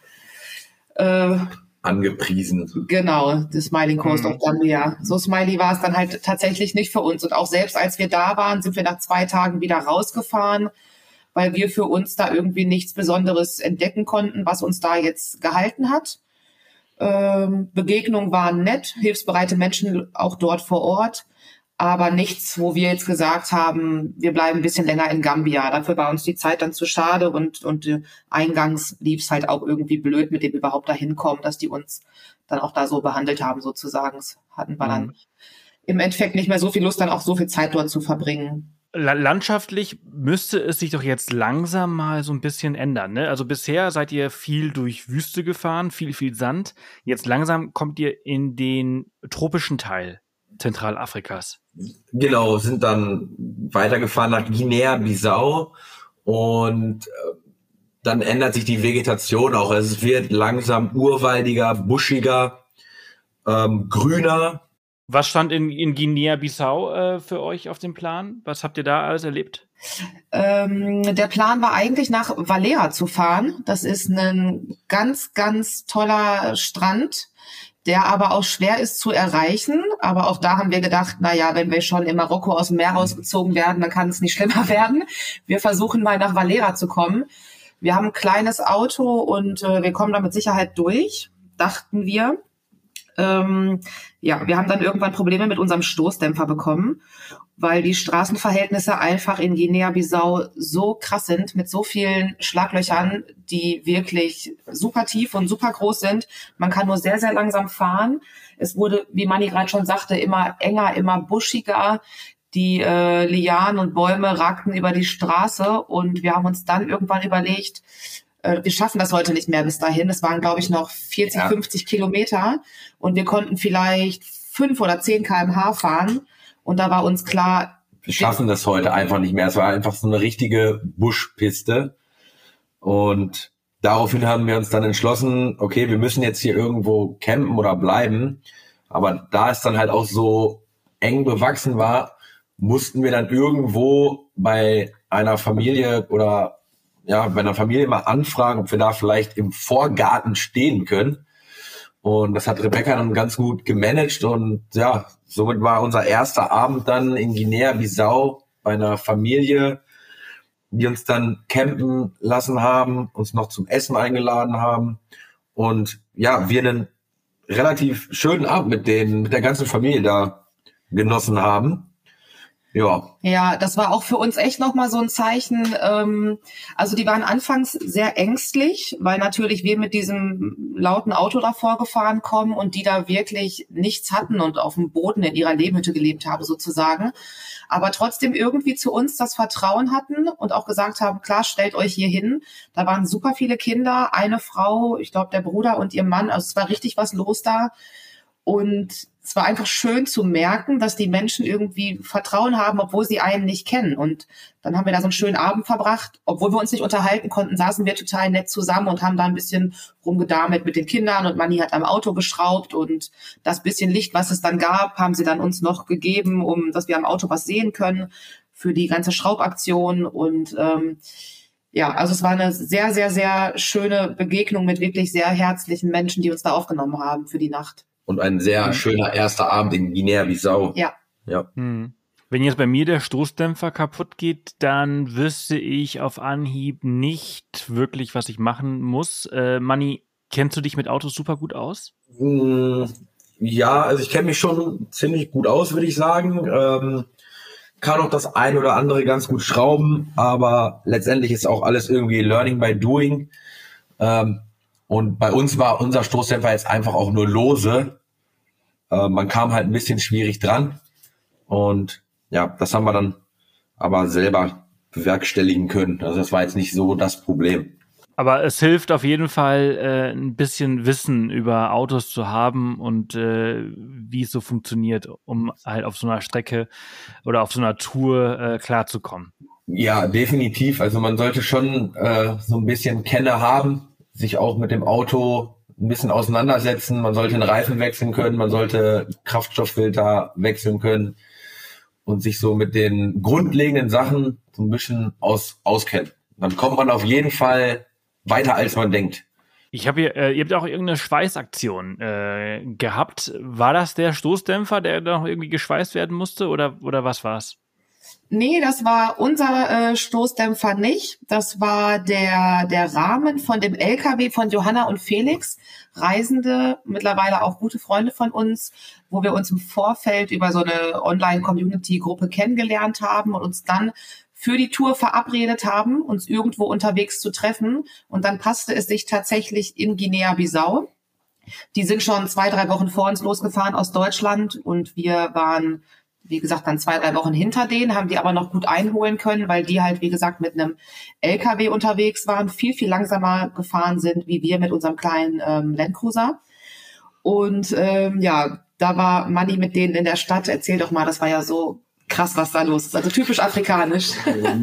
äh, angepriesen. Genau, das Smiling Coast mhm. of Gambia. So smiley war es dann halt tatsächlich nicht für uns. Und auch selbst als wir da waren, sind wir nach zwei Tagen wieder rausgefahren, weil wir für uns da irgendwie nichts Besonderes entdecken konnten, was uns da jetzt gehalten hat. Ähm, Begegnungen waren nett, hilfsbereite Menschen auch dort vor Ort aber nichts, wo wir jetzt gesagt haben, wir bleiben ein bisschen länger in Gambia. Dafür war uns die Zeit dann zu schade und, und äh, eingangs lief es halt auch irgendwie blöd, mit dem überhaupt dahin kommen, dass die uns dann auch da so behandelt haben, sozusagen. Das hatten wir mhm. dann im Endeffekt nicht mehr so viel Lust, dann auch so viel Zeit dort zu verbringen. Landschaftlich müsste es sich doch jetzt langsam mal so ein bisschen ändern. Ne? Also bisher seid ihr viel durch Wüste gefahren, viel, viel Sand. Jetzt langsam kommt ihr in den tropischen Teil Zentralafrikas. Genau, sind dann weitergefahren nach Guinea-Bissau und äh, dann ändert sich die Vegetation auch. Es wird langsam urwaldiger, buschiger, ähm, grüner. Was stand in, in Guinea-Bissau äh, für euch auf dem Plan? Was habt ihr da alles erlebt? Ähm, der Plan war eigentlich nach Valera zu fahren. Das ist ein ganz, ganz toller Strand der aber auch schwer ist zu erreichen. Aber auch da haben wir gedacht, na ja, wenn wir schon in Marokko aus dem Meer rausgezogen werden, dann kann es nicht schlimmer werden. Wir versuchen mal nach Valera zu kommen. Wir haben ein kleines Auto und äh, wir kommen da mit Sicherheit durch, dachten wir. Ähm, ja, wir haben dann irgendwann Probleme mit unserem Stoßdämpfer bekommen, weil die Straßenverhältnisse einfach in Guinea-Bissau so krass sind, mit so vielen Schlaglöchern, die wirklich super tief und super groß sind. Man kann nur sehr, sehr langsam fahren. Es wurde, wie Manni gerade schon sagte, immer enger, immer buschiger. Die äh, Lianen und Bäume ragten über die Straße und wir haben uns dann irgendwann überlegt, äh, wir schaffen das heute nicht mehr bis dahin. Es waren, glaube ich, noch 40, ja. 50 Kilometer und wir konnten vielleicht fünf oder zehn kmh fahren. Und da war uns klar, wir schaffen das heute einfach nicht mehr. Es war einfach so eine richtige Buschpiste. Und daraufhin haben wir uns dann entschlossen, okay, wir müssen jetzt hier irgendwo campen oder bleiben. Aber da es dann halt auch so eng bewachsen war, mussten wir dann irgendwo bei einer Familie oder ja, bei einer Familie mal anfragen, ob wir da vielleicht im Vorgarten stehen können. Und das hat Rebecca dann ganz gut gemanagt und ja, somit war unser erster Abend dann in Guinea-Bissau bei einer Familie, die uns dann campen lassen haben, uns noch zum Essen eingeladen haben und ja, wir einen relativ schönen Abend mit den, mit der ganzen Familie da genossen haben. Ja. Ja, das war auch für uns echt nochmal so ein Zeichen. Ähm, also die waren anfangs sehr ängstlich, weil natürlich wir mit diesem lauten Auto davor gefahren kommen und die da wirklich nichts hatten und auf dem Boden in ihrer Lehmhütte gelebt haben sozusagen. Aber trotzdem irgendwie zu uns das Vertrauen hatten und auch gesagt haben, klar, stellt euch hier hin. Da waren super viele Kinder, eine Frau, ich glaube der Bruder und ihr Mann. Also es war richtig was los da. Und es war einfach schön zu merken, dass die Menschen irgendwie Vertrauen haben, obwohl sie einen nicht kennen. Und dann haben wir da so einen schönen Abend verbracht. Obwohl wir uns nicht unterhalten konnten, saßen wir total nett zusammen und haben da ein bisschen rumgedamelt mit den Kindern und Manni hat am Auto geschraubt und das bisschen Licht, was es dann gab, haben sie dann uns noch gegeben, um dass wir am Auto was sehen können für die ganze Schraubaktion und ähm, ja, also es war eine sehr, sehr, sehr schöne Begegnung mit wirklich sehr herzlichen Menschen, die uns da aufgenommen haben für die Nacht und ein sehr mhm. schöner erster Abend in Guinea-Bissau. Ja. Ja. Mhm. Wenn jetzt bei mir der Stoßdämpfer kaputt geht, dann wüsste ich auf Anhieb nicht wirklich, was ich machen muss. Äh, Manni, kennst du dich mit Autos super gut aus? Hm, ja, also ich kenne mich schon ziemlich gut aus, würde ich sagen. Ähm, kann auch das ein oder andere ganz gut schrauben, aber letztendlich ist auch alles irgendwie Learning by Doing. Ähm, und bei uns war unser Stoßdämpfer jetzt einfach auch nur lose. Äh, man kam halt ein bisschen schwierig dran. Und ja, das haben wir dann aber selber bewerkstelligen können. Also das war jetzt nicht so das Problem. Aber es hilft auf jeden Fall, äh, ein bisschen Wissen über Autos zu haben und äh, wie es so funktioniert, um halt auf so einer Strecke oder auf so einer Tour äh, klarzukommen. Ja, definitiv. Also man sollte schon äh, so ein bisschen Kenner haben, sich auch mit dem Auto ein bisschen auseinandersetzen. Man sollte den Reifen wechseln können, man sollte Kraftstofffilter wechseln können und sich so mit den grundlegenden Sachen so ein bisschen aus, auskennen. Dann kommt man auf jeden Fall weiter, als man denkt. Ich habe hier, äh, ihr habt auch irgendeine Schweißaktion äh, gehabt. War das der Stoßdämpfer, der noch irgendwie geschweißt werden musste oder, oder was war's? Nee, das war unser äh, Stoßdämpfer nicht. Das war der, der Rahmen von dem LKW von Johanna und Felix, Reisende, mittlerweile auch gute Freunde von uns, wo wir uns im Vorfeld über so eine Online-Community-Gruppe kennengelernt haben und uns dann für die Tour verabredet haben, uns irgendwo unterwegs zu treffen. Und dann passte es sich tatsächlich in Guinea-Bissau. Die sind schon zwei, drei Wochen vor uns losgefahren aus Deutschland und wir waren wie gesagt, dann zwei, drei Wochen hinter denen, haben die aber noch gut einholen können, weil die halt, wie gesagt, mit einem LKW unterwegs waren, viel, viel langsamer gefahren sind, wie wir mit unserem kleinen ähm, Landcruiser. Und ähm, ja, da war Manni mit denen in der Stadt. Erzähl doch mal, das war ja so krass, was da los ist. Also typisch afrikanisch.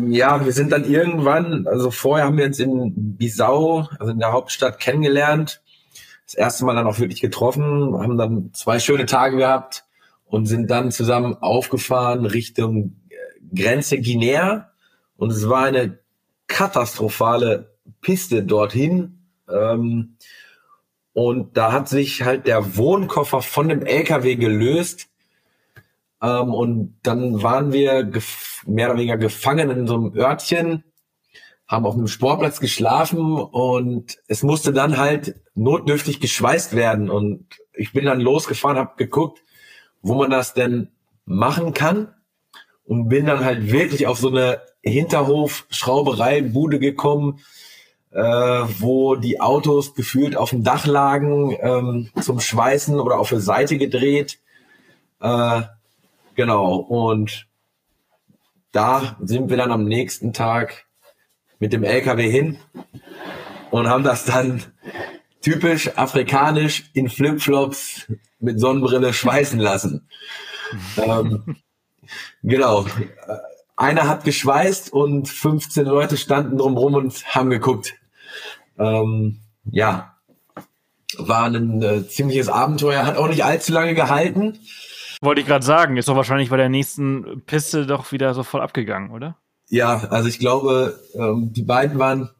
Ja, wir sind dann irgendwann, also vorher haben wir uns in Bissau, also in der Hauptstadt, kennengelernt. Das erste Mal dann auch wirklich getroffen, haben dann zwei schöne Tage gehabt und sind dann zusammen aufgefahren Richtung äh, Grenze Guinea und es war eine katastrophale Piste dorthin. Ähm, und da hat sich halt der Wohnkoffer von dem LKW gelöst. Ähm, und dann waren wir mehr oder weniger gefangen in so einem Örtchen, haben auf einem Sportplatz geschlafen und es musste dann halt notdürftig geschweißt werden. Und ich bin dann losgefahren, habe geguckt, wo man das denn machen kann und bin dann halt wirklich auf so eine Hinterhof-Schrauberei-Bude gekommen, äh, wo die Autos gefühlt auf dem Dach lagen ähm, zum Schweißen oder auf der Seite gedreht. Äh, genau, und da sind wir dann am nächsten Tag mit dem LKW hin und haben das dann typisch afrikanisch in Flipflops mit Sonnenbrille schweißen lassen. ähm, genau. Einer hat geschweißt und 15 Leute standen drumherum und haben geguckt. Ähm, ja, war ein äh, ziemliches Abenteuer, hat auch nicht allzu lange gehalten. Wollte ich gerade sagen, ist doch wahrscheinlich bei der nächsten Piste doch wieder so voll abgegangen, oder? Ja, also ich glaube, ähm, die beiden waren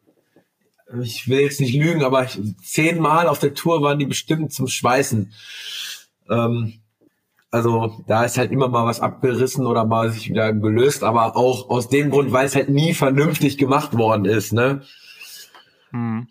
ich will jetzt nicht lügen, aber zehnmal auf der Tour waren die bestimmt zum Schweißen. Ähm, also da ist halt immer mal was abgerissen oder mal sich wieder gelöst, aber auch aus dem Grund, weil es halt nie vernünftig gemacht worden ist, ne? Hm.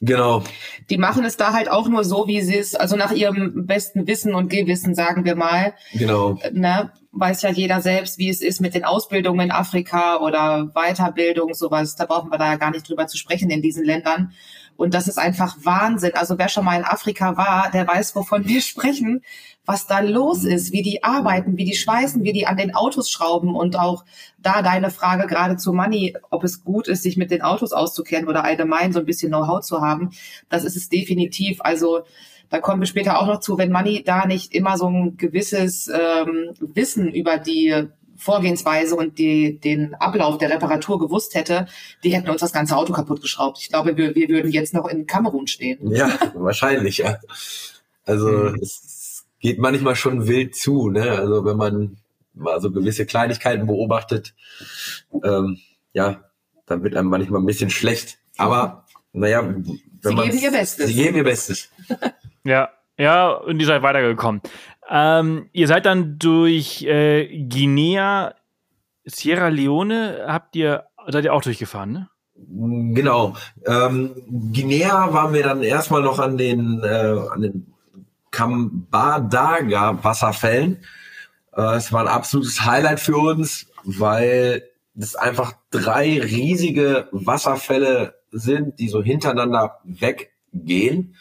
Genau. Die machen es da halt auch nur so, wie sie es, also nach ihrem besten Wissen und Gewissen, sagen wir mal. Genau. Ne? Weiß ja jeder selbst, wie es ist mit den Ausbildungen in Afrika oder Weiterbildung, sowas. Da brauchen wir da ja gar nicht drüber zu sprechen in diesen Ländern. Und das ist einfach Wahnsinn. Also wer schon mal in Afrika war, der weiß, wovon wir sprechen, was da los ist, wie die arbeiten, wie die schweißen, wie die an den Autos schrauben und auch da deine Frage gerade zu Money, ob es gut ist, sich mit den Autos auszukennen oder allgemein so ein bisschen Know-how zu haben. Das ist es definitiv. Also da kommen wir später auch noch zu, wenn Money da nicht immer so ein gewisses ähm, Wissen über die Vorgehensweise und die, den Ablauf der Reparatur gewusst hätte, die hätten uns das ganze Auto kaputt geschraubt. Ich glaube, wir, wir würden jetzt noch in Kamerun stehen. Ja, wahrscheinlich, ja. Also mhm. es geht manchmal schon wild zu, ne? Also wenn man mal so gewisse Kleinigkeiten beobachtet, ähm, ja, dann wird einem manchmal ein bisschen schlecht. Aber naja, wenn sie geben ihr Bestes. Sie geben ihr Bestes. ja, ja, und ihr seid weitergekommen. Ähm, ihr seid dann durch äh, Guinea, Sierra Leone, habt ihr, seid ihr auch durchgefahren, ne? Genau. Ähm, Guinea waren wir dann erstmal noch an den, äh, an den Kambadaga Wasserfällen. Äh, es war ein absolutes Highlight für uns, weil es einfach drei riesige Wasserfälle sind, die so hintereinander weggehen.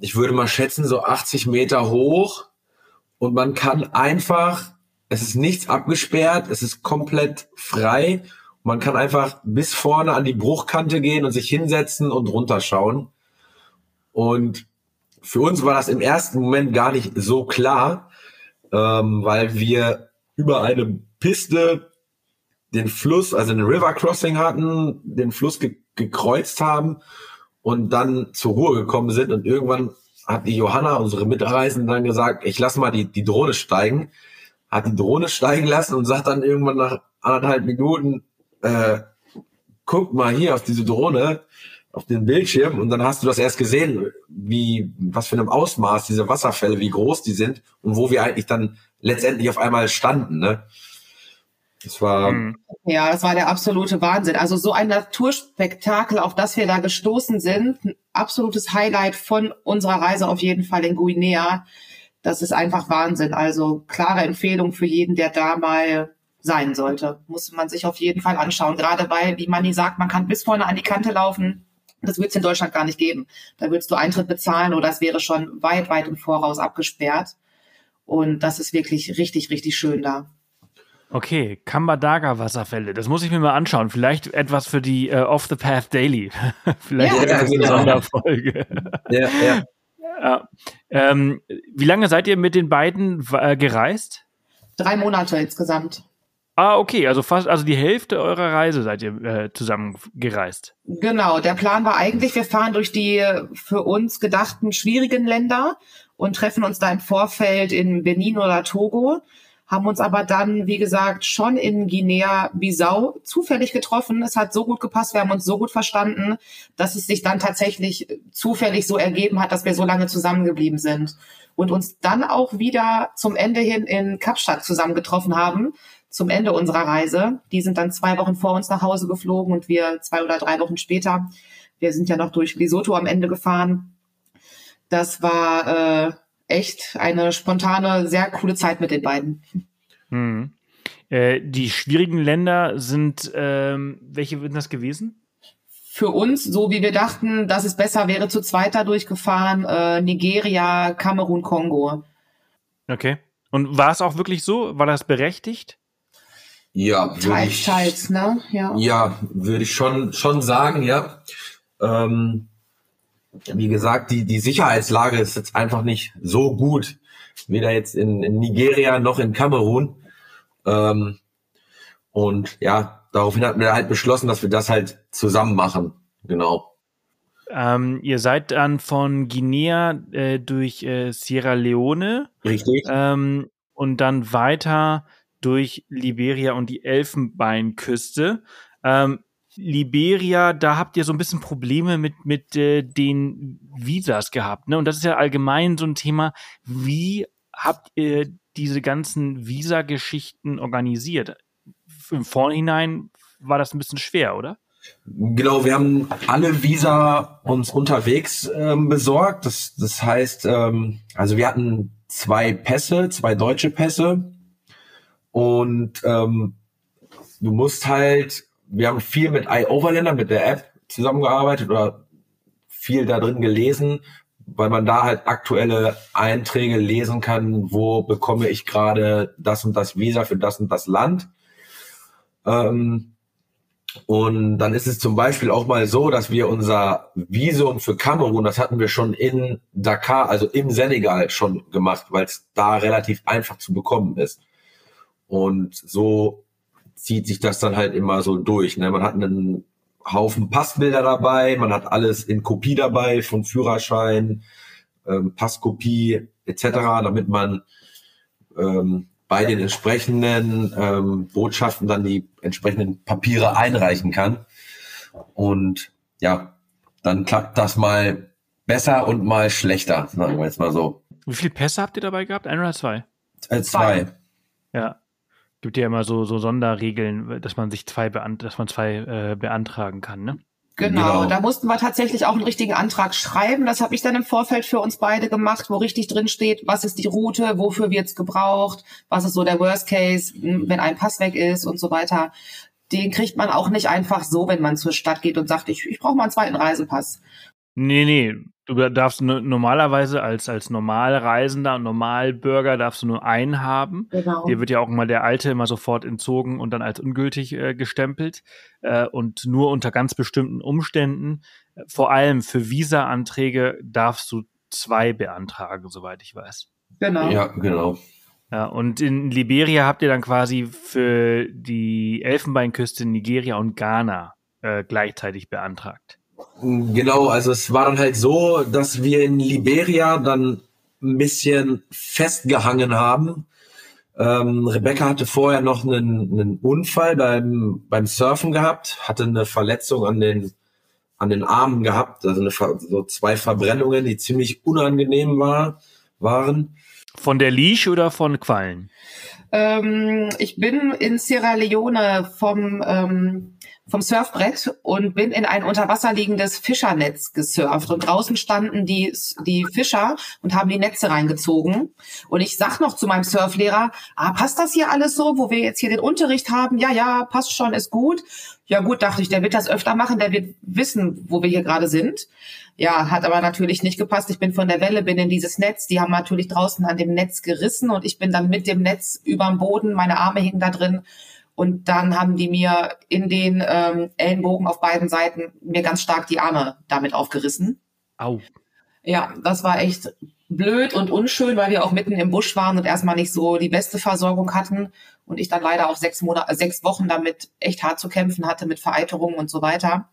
Ich würde mal schätzen, so 80 Meter hoch und man kann einfach, es ist nichts abgesperrt, es ist komplett frei. Man kann einfach bis vorne an die Bruchkante gehen und sich hinsetzen und runterschauen. Und für uns war das im ersten Moment gar nicht so klar, ähm, weil wir über eine Piste den Fluss, also ein River Crossing hatten, den Fluss ge gekreuzt haben und dann zur Ruhe gekommen sind und irgendwann hat die Johanna, unsere Mitreisende, dann gesagt, ich lass mal die, die Drohne steigen, hat die Drohne steigen lassen und sagt dann irgendwann nach anderthalb Minuten, äh, guck mal hier auf diese Drohne, auf den Bildschirm und dann hast du das erst gesehen, wie, was für einem Ausmaß diese Wasserfälle, wie groß die sind und wo wir eigentlich dann letztendlich auf einmal standen, ne? Das war. Hm. Ja, das war der absolute Wahnsinn. Also so ein Naturspektakel, auf das wir da gestoßen sind, ein absolutes Highlight von unserer Reise auf jeden Fall in Guinea. Das ist einfach Wahnsinn. Also klare Empfehlung für jeden, der da mal sein sollte. Muss man sich auf jeden Fall anschauen. Gerade weil, wie Manni sagt, man kann bis vorne an die Kante laufen. Das wird es in Deutschland gar nicht geben. Da würdest du Eintritt bezahlen oder es wäre schon weit, weit im Voraus abgesperrt. Und das ist wirklich richtig, richtig schön da. Okay, Kambadaga Wasserfälle. Das muss ich mir mal anschauen. Vielleicht etwas für die uh, Off the Path Daily. Vielleicht ja, etwas ja, eine Sonderfolge. ja, ja. ja. Ähm, wie lange seid ihr mit den beiden äh, gereist? Drei Monate insgesamt. Ah, okay, also fast, also die Hälfte eurer Reise seid ihr äh, zusammen gereist. Genau, der Plan war eigentlich, wir fahren durch die für uns gedachten schwierigen Länder und treffen uns da im Vorfeld in Benin oder Togo haben uns aber dann, wie gesagt, schon in Guinea-Bissau zufällig getroffen. Es hat so gut gepasst, wir haben uns so gut verstanden, dass es sich dann tatsächlich zufällig so ergeben hat, dass wir so lange zusammengeblieben sind und uns dann auch wieder zum Ende hin in Kapstadt zusammengetroffen haben, zum Ende unserer Reise. Die sind dann zwei Wochen vor uns nach Hause geflogen und wir zwei oder drei Wochen später. Wir sind ja noch durch Lesotho am Ende gefahren. Das war äh, echt eine spontane, sehr coole Zeit mit den beiden. Hm. Äh, die schwierigen Länder sind, ähm, welche sind das gewesen? Für uns, so wie wir dachten, dass es besser wäre, zu zweiter durchgefahren, äh, Nigeria, Kamerun, Kongo. Okay. Und war es auch wirklich so? War das berechtigt? Ja, teils, ich, teils, ne? Ja, ja würde ich schon, schon sagen, ja. Ähm, wie gesagt, die, die Sicherheitslage ist jetzt einfach nicht so gut. Weder jetzt in, in Nigeria noch in Kamerun. Ähm, und ja, daraufhin hatten wir halt beschlossen, dass wir das halt zusammen machen. Genau. Ähm, ihr seid dann von Guinea äh, durch äh, Sierra Leone. Richtig. Ähm, und dann weiter durch Liberia und die Elfenbeinküste. Ähm, Liberia, da habt ihr so ein bisschen Probleme mit, mit äh, den Visas gehabt. Ne? Und das ist ja allgemein so ein Thema. Wie habt ihr diese ganzen Visa-Geschichten organisiert? Im Vorhinein war das ein bisschen schwer, oder? Genau, wir haben alle Visa uns unterwegs ähm, besorgt. Das, das heißt, ähm, also wir hatten zwei Pässe, zwei deutsche Pässe. Und ähm, du musst halt, wir haben viel mit iOverlander, mit der App zusammengearbeitet oder viel da drin gelesen, weil man da halt aktuelle Einträge lesen kann, wo bekomme ich gerade das und das Visa für das und das Land. Ähm, und dann ist es zum Beispiel auch mal so, dass wir unser Visum für Kamerun, das hatten wir schon in Dakar, also im Senegal schon gemacht, weil es da relativ einfach zu bekommen ist. Und so zieht sich das dann halt immer so durch. Ne? Man hat einen Haufen Passbilder dabei, man hat alles in Kopie dabei, vom Führerschein, ähm, Passkopie etc., damit man ähm, bei den entsprechenden ähm, Botschaften dann die entsprechenden Papiere einreichen kann. Und ja, dann klappt das mal besser und mal schlechter, sagen wir jetzt mal so. Wie viele Pässe habt ihr dabei gehabt? Ein oder zwei? Äh, zwei. Ja. Gibt ja immer so, so Sonderregeln, dass man sich zwei beant dass man zwei äh, beantragen kann, ne? Genau, genau, da mussten wir tatsächlich auch einen richtigen Antrag schreiben. Das habe ich dann im Vorfeld für uns beide gemacht, wo richtig drin steht, was ist die Route, wofür wird's gebraucht, was ist so der Worst Case, hm, wenn ein Pass weg ist und so weiter. Den kriegt man auch nicht einfach so, wenn man zur Stadt geht und sagt, ich, ich brauche mal einen zweiten Reisepass. Nee, nee, du darfst normalerweise als, als Normalreisender und Normalbürger darfst du nur einen haben. Genau. Dir wird ja auch immer der alte immer sofort entzogen und dann als ungültig äh, gestempelt. Äh, und nur unter ganz bestimmten Umständen, vor allem für Visa-Anträge, darfst du zwei beantragen, soweit ich weiß. Genau. Ja, genau. Ja, und in Liberia habt ihr dann quasi für die Elfenbeinküste Nigeria und Ghana äh, gleichzeitig beantragt. Genau, also es war dann halt so, dass wir in Liberia dann ein bisschen festgehangen haben. Ähm, Rebecca hatte vorher noch einen, einen Unfall beim, beim Surfen gehabt, hatte eine Verletzung an den, an den Armen gehabt, also eine, so zwei Verbrennungen, die ziemlich unangenehm war, waren. Von der Leash oder von Quallen? Ähm, ich bin in Sierra Leone vom ähm, vom Surfbrett und bin in ein unter Wasser liegendes Fischernetz gesurft. Und draußen standen die, die Fischer und haben die Netze reingezogen. Und ich sag noch zu meinem Surflehrer, ah, passt das hier alles so, wo wir jetzt hier den Unterricht haben? Ja, ja, passt schon, ist gut. Ja gut, dachte ich, der wird das öfter machen, der wird wissen, wo wir hier gerade sind. Ja, hat aber natürlich nicht gepasst. Ich bin von der Welle, bin in dieses Netz. Die haben natürlich draußen an dem Netz gerissen und ich bin dann mit dem Netz überm Boden, meine Arme hingen da drin und dann haben die mir in den ähm, Ellenbogen auf beiden Seiten mir ganz stark die Arme damit aufgerissen. Au. Ja, das war echt blöd und unschön, weil wir auch mitten im Busch waren und erstmal nicht so die beste Versorgung hatten und ich dann leider auch sechs Monate, sechs Wochen damit echt hart zu kämpfen hatte mit Vereiterungen und so weiter.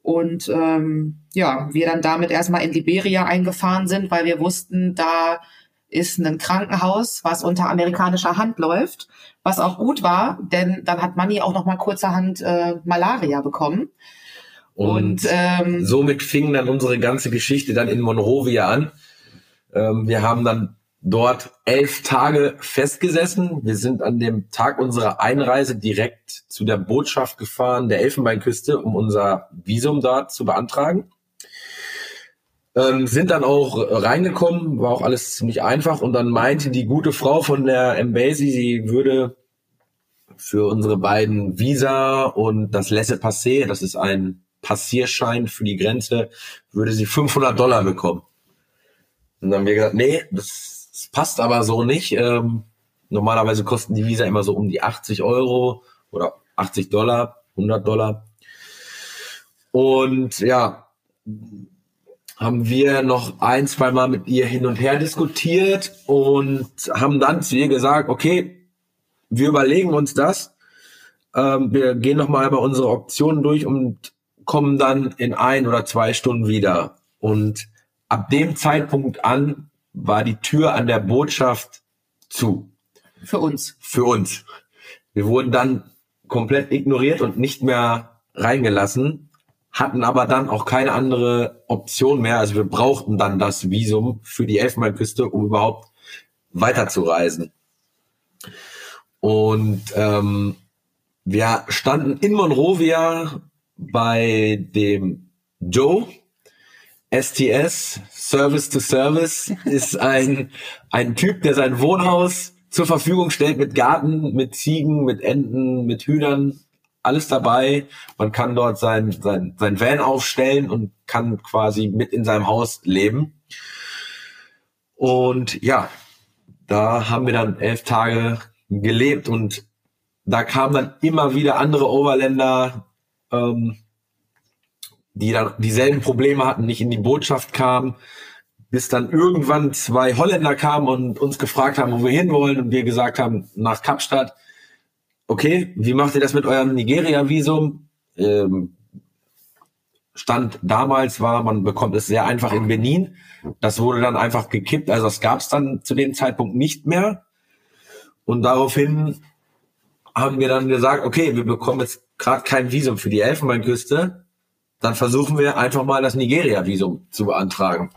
Und ähm, ja, wir dann damit erstmal in Liberia eingefahren sind, weil wir wussten, da ist ein Krankenhaus, was unter amerikanischer Hand läuft, was auch gut war, denn dann hat Manni auch noch mal kurzerhand äh, Malaria bekommen. Und, und ähm, somit fing dann unsere ganze Geschichte dann in Monrovia an. Ähm, wir haben dann dort elf Tage festgesessen. Wir sind an dem Tag unserer Einreise direkt zu der Botschaft gefahren, der Elfenbeinküste, um unser Visum dort zu beantragen. Ähm, sind dann auch reingekommen, war auch alles ziemlich einfach und dann meinte die gute Frau von der Embassy, sie würde für unsere beiden Visa und das Laissez-Passer, das ist ein Passierschein für die Grenze, würde sie 500 Dollar bekommen. Und dann haben wir gesagt, nee, das, das passt aber so nicht. Ähm, normalerweise kosten die Visa immer so um die 80 Euro oder 80 Dollar, 100 Dollar. Und ja, haben wir noch ein, zwei Mal mit ihr hin und her diskutiert und haben dann zu ihr gesagt, okay, wir überlegen uns das. Ähm, wir gehen nochmal über unsere Optionen durch und kommen dann in ein oder zwei Stunden wieder. Und ab dem Zeitpunkt an war die Tür an der Botschaft zu. Für uns. Für uns. Wir wurden dann komplett ignoriert und nicht mehr reingelassen hatten aber dann auch keine andere Option mehr. Also wir brauchten dann das Visum für die Elfenbeinküste, um überhaupt weiterzureisen. Und ähm, wir standen in Monrovia bei dem Joe. STS, Service to Service, ist ein, ein Typ, der sein Wohnhaus zur Verfügung stellt mit Garten, mit Ziegen, mit Enten, mit Hühnern, alles dabei. Man kann dort sein, sein, sein Van aufstellen und kann quasi mit in seinem Haus leben. Und ja, da haben wir dann elf Tage gelebt und da kamen dann immer wieder andere Overländer, ähm, die dann dieselben Probleme hatten, nicht in die Botschaft kamen, bis dann irgendwann zwei Holländer kamen und uns gefragt haben, wo wir hinwollen und wir gesagt haben, nach Kapstadt. Okay, wie macht ihr das mit eurem Nigeria-Visum? Ähm, Stand damals war, man bekommt es sehr einfach in Benin. Das wurde dann einfach gekippt, also das gab es dann zu dem Zeitpunkt nicht mehr. Und daraufhin haben wir dann gesagt, okay, wir bekommen jetzt gerade kein Visum für die Elfenbeinküste, dann versuchen wir einfach mal das Nigeria-Visum zu beantragen.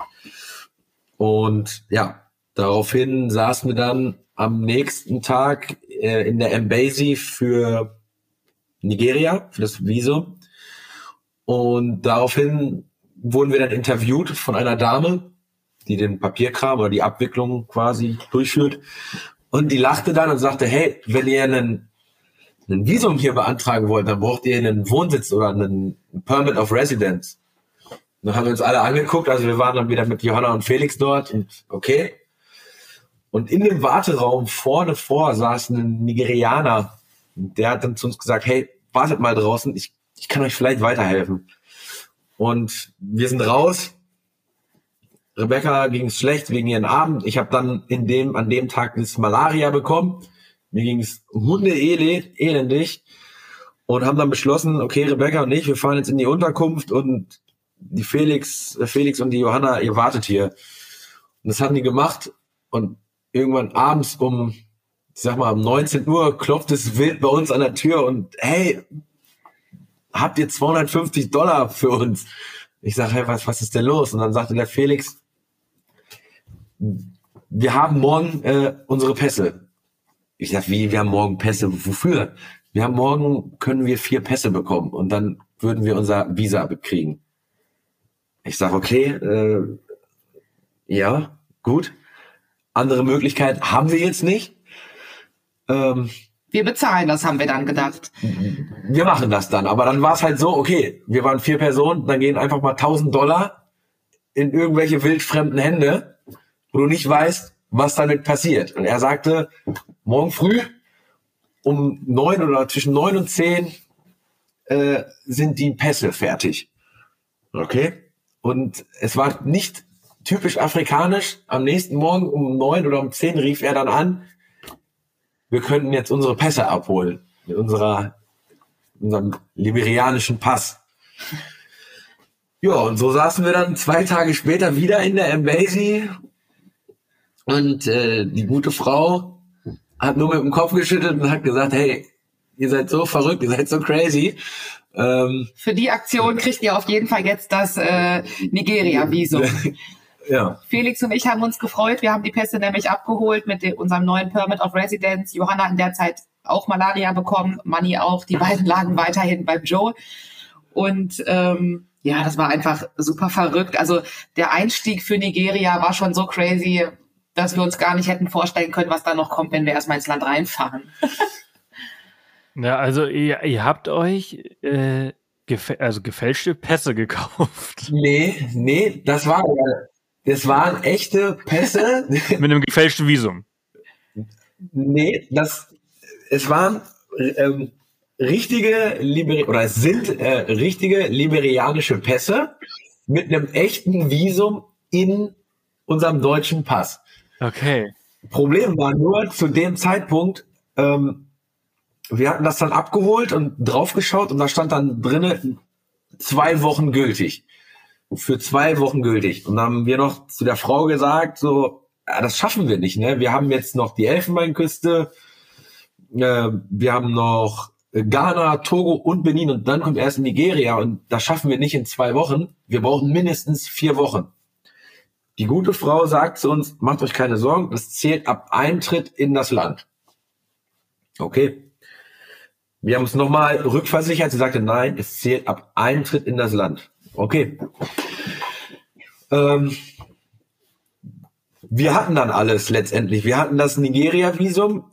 Und ja, daraufhin saßen wir dann am nächsten Tag äh, in der Embassy für Nigeria, für das Visum. Und daraufhin wurden wir dann interviewt von einer Dame, die den Papierkram oder die Abwicklung quasi durchführt. Und die lachte dann und sagte, hey, wenn ihr einen, einen Visum hier beantragen wollt, dann braucht ihr einen Wohnsitz oder einen Permit of Residence. Dann haben wir uns alle angeguckt, also wir waren dann wieder mit Johanna und Felix dort und okay. Und in dem Warteraum vorne vor saß ein Nigerianer. Der hat dann zu uns gesagt, hey, wartet mal draußen, ich, ich kann euch vielleicht weiterhelfen. Und wir sind raus. Rebecca ging es schlecht wegen ihren Abend. Ich habe dann in dem, an dem Tag das Malaria bekommen. Mir ging es Hunde elendig und haben dann beschlossen, okay, Rebecca und ich, wir fahren jetzt in die Unterkunft und die Felix, Felix und die Johanna, ihr wartet hier. Und das haben die gemacht und irgendwann abends um, ich sag mal, um 19 Uhr klopft es wild bei uns an der Tür und hey, habt ihr 250 Dollar für uns? Ich sage, hey, was, was ist denn los? Und dann sagte der Felix, wir haben morgen äh, unsere Pässe. Ich sag, wie, wir haben morgen Pässe? Wofür? Wir haben morgen, können wir vier Pässe bekommen und dann würden wir unser Visa bekriegen. Ich sag, okay, äh, ja, gut. Andere Möglichkeit haben wir jetzt nicht. Ähm, wir bezahlen das, haben wir dann gedacht. Wir machen das dann. Aber dann war es halt so, okay, wir waren vier Personen, dann gehen einfach mal 1000 Dollar in irgendwelche wildfremden Hände, wo du nicht weißt, was damit passiert. Und er sagte, morgen früh um neun oder zwischen neun und zehn äh, sind die Pässe fertig. Okay? Und es war nicht typisch afrikanisch. Am nächsten Morgen um neun oder um zehn rief er dann an, wir könnten jetzt unsere Pässe abholen mit unserer, unserem liberianischen Pass. Ja, und so saßen wir dann zwei Tage später wieder in der Embassy und äh, die gute Frau hat nur mit dem Kopf geschüttelt und hat gesagt, hey, ihr seid so verrückt, ihr seid so crazy. Ähm, Für die Aktion kriegt ihr auf jeden Fall jetzt das äh, Nigeria-Visum. Ja. Felix und ich haben uns gefreut. Wir haben die Pässe nämlich abgeholt mit dem, unserem neuen Permit of Residence. Johanna in der Zeit auch Malaria bekommen, Manni auch. Die beiden lagen weiterhin beim Joe. Und ähm, ja, das war einfach super verrückt. Also der Einstieg für Nigeria war schon so crazy, dass wir uns gar nicht hätten vorstellen können, was da noch kommt, wenn wir erstmal ins Land reinfahren. Ja, also ihr, ihr habt euch äh, gefä also gefälschte Pässe gekauft. Nee, nee, das war das waren echte Pässe. Mit einem gefälschten Visum. Nee, das es waren ähm, richtige Liberi oder es sind äh, richtige liberianische Pässe mit einem echten Visum in unserem deutschen Pass. Okay. Problem war nur zu dem Zeitpunkt, ähm, wir hatten das dann abgeholt und draufgeschaut und da stand dann drinnen zwei Wochen gültig. Für zwei Wochen gültig. Und dann haben wir noch zu der Frau gesagt, so, ja, das schaffen wir nicht, ne? Wir haben jetzt noch die Elfenbeinküste, äh, wir haben noch Ghana, Togo und Benin und dann kommt erst Nigeria und das schaffen wir nicht in zwei Wochen. Wir brauchen mindestens vier Wochen. Die gute Frau sagt zu uns, macht euch keine Sorgen, das zählt ab Eintritt in das Land. Okay. Wir haben uns nochmal rückversichert. Sie sagte, nein, es zählt ab Eintritt in das Land. Okay. Ähm, wir hatten dann alles letztendlich. Wir hatten das Nigeria-Visum.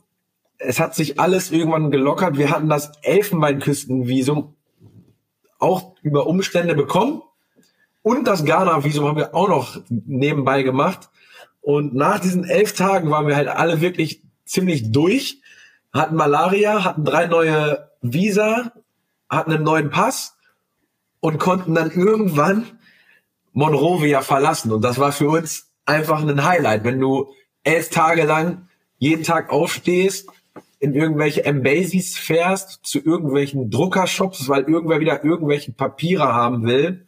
Es hat sich alles irgendwann gelockert. Wir hatten das Elfenbeinküsten-Visum auch über Umstände bekommen. Und das Ghana-Visum haben wir auch noch nebenbei gemacht. Und nach diesen elf Tagen waren wir halt alle wirklich ziemlich durch, hatten Malaria, hatten drei neue Visa, hatten einen neuen Pass und konnten dann irgendwann Monrovia verlassen. Und das war für uns einfach ein Highlight, wenn du elf Tage lang jeden Tag aufstehst, in irgendwelche Embassies fährst, zu irgendwelchen Druckershops, weil irgendwer wieder irgendwelche Papiere haben will.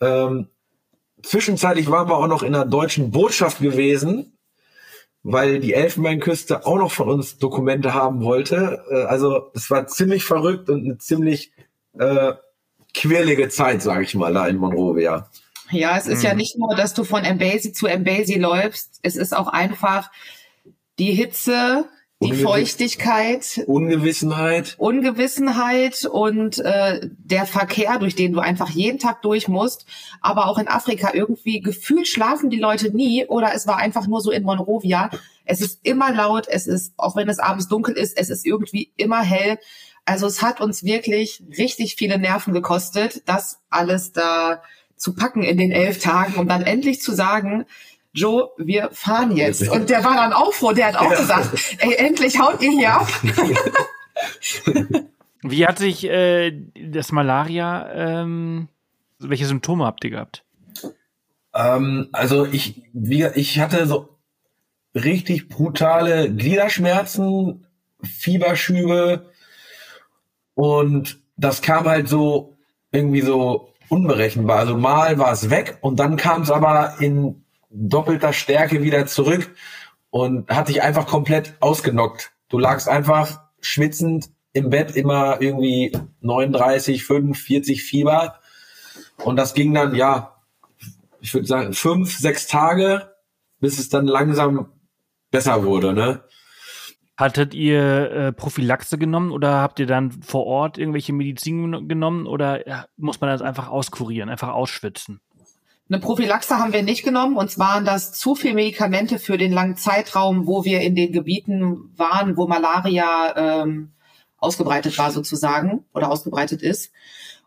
Ähm, zwischenzeitlich waren wir auch noch in der deutschen Botschaft gewesen, weil die Elfenbeinküste auch noch von uns Dokumente haben wollte. Äh, also es war ziemlich verrückt und eine ziemlich äh, quirlige Zeit, sage ich mal, da in Monrovia. Ja, es ist mhm. ja nicht nur, dass du von Embassy zu Embassy läufst, es ist auch einfach die Hitze, die Ungewiss Feuchtigkeit, Ungewissenheit, Ungewissenheit und äh, der Verkehr, durch den du einfach jeden Tag durch musst. Aber auch in Afrika irgendwie gefühlt schlafen die Leute nie oder es war einfach nur so in Monrovia. Es ist immer laut, es ist, auch wenn es abends dunkel ist, es ist irgendwie immer hell. Also es hat uns wirklich richtig viele Nerven gekostet, das alles da zu packen in den elf Tagen, um dann endlich zu sagen, Joe, wir fahren jetzt. Und der war dann auch froh, der hat auch ja. gesagt, ey, endlich haut ihr hier ab. Wie hat sich äh, das Malaria, ähm, welche Symptome habt ihr gehabt? Ähm, also ich, wie, ich hatte so richtig brutale Gliederschmerzen, Fieberschübe und das kam halt so irgendwie so unberechenbar. Also mal war es weg und dann kam es aber in doppelter Stärke wieder zurück und hat dich einfach komplett ausgenockt. Du lagst einfach schwitzend im Bett immer irgendwie 39, 5, 40 Fieber. Und das ging dann, ja, ich würde sagen, fünf, sechs Tage, bis es dann langsam besser wurde, ne? Hattet ihr äh, Prophylaxe genommen oder habt ihr dann vor Ort irgendwelche Medizin genommen oder ja, muss man das einfach auskurieren, einfach ausschwitzen? Eine Prophylaxe haben wir nicht genommen. Uns waren das zu viel Medikamente für den langen Zeitraum, wo wir in den Gebieten waren, wo Malaria ähm, ausgebreitet war sozusagen oder ausgebreitet ist.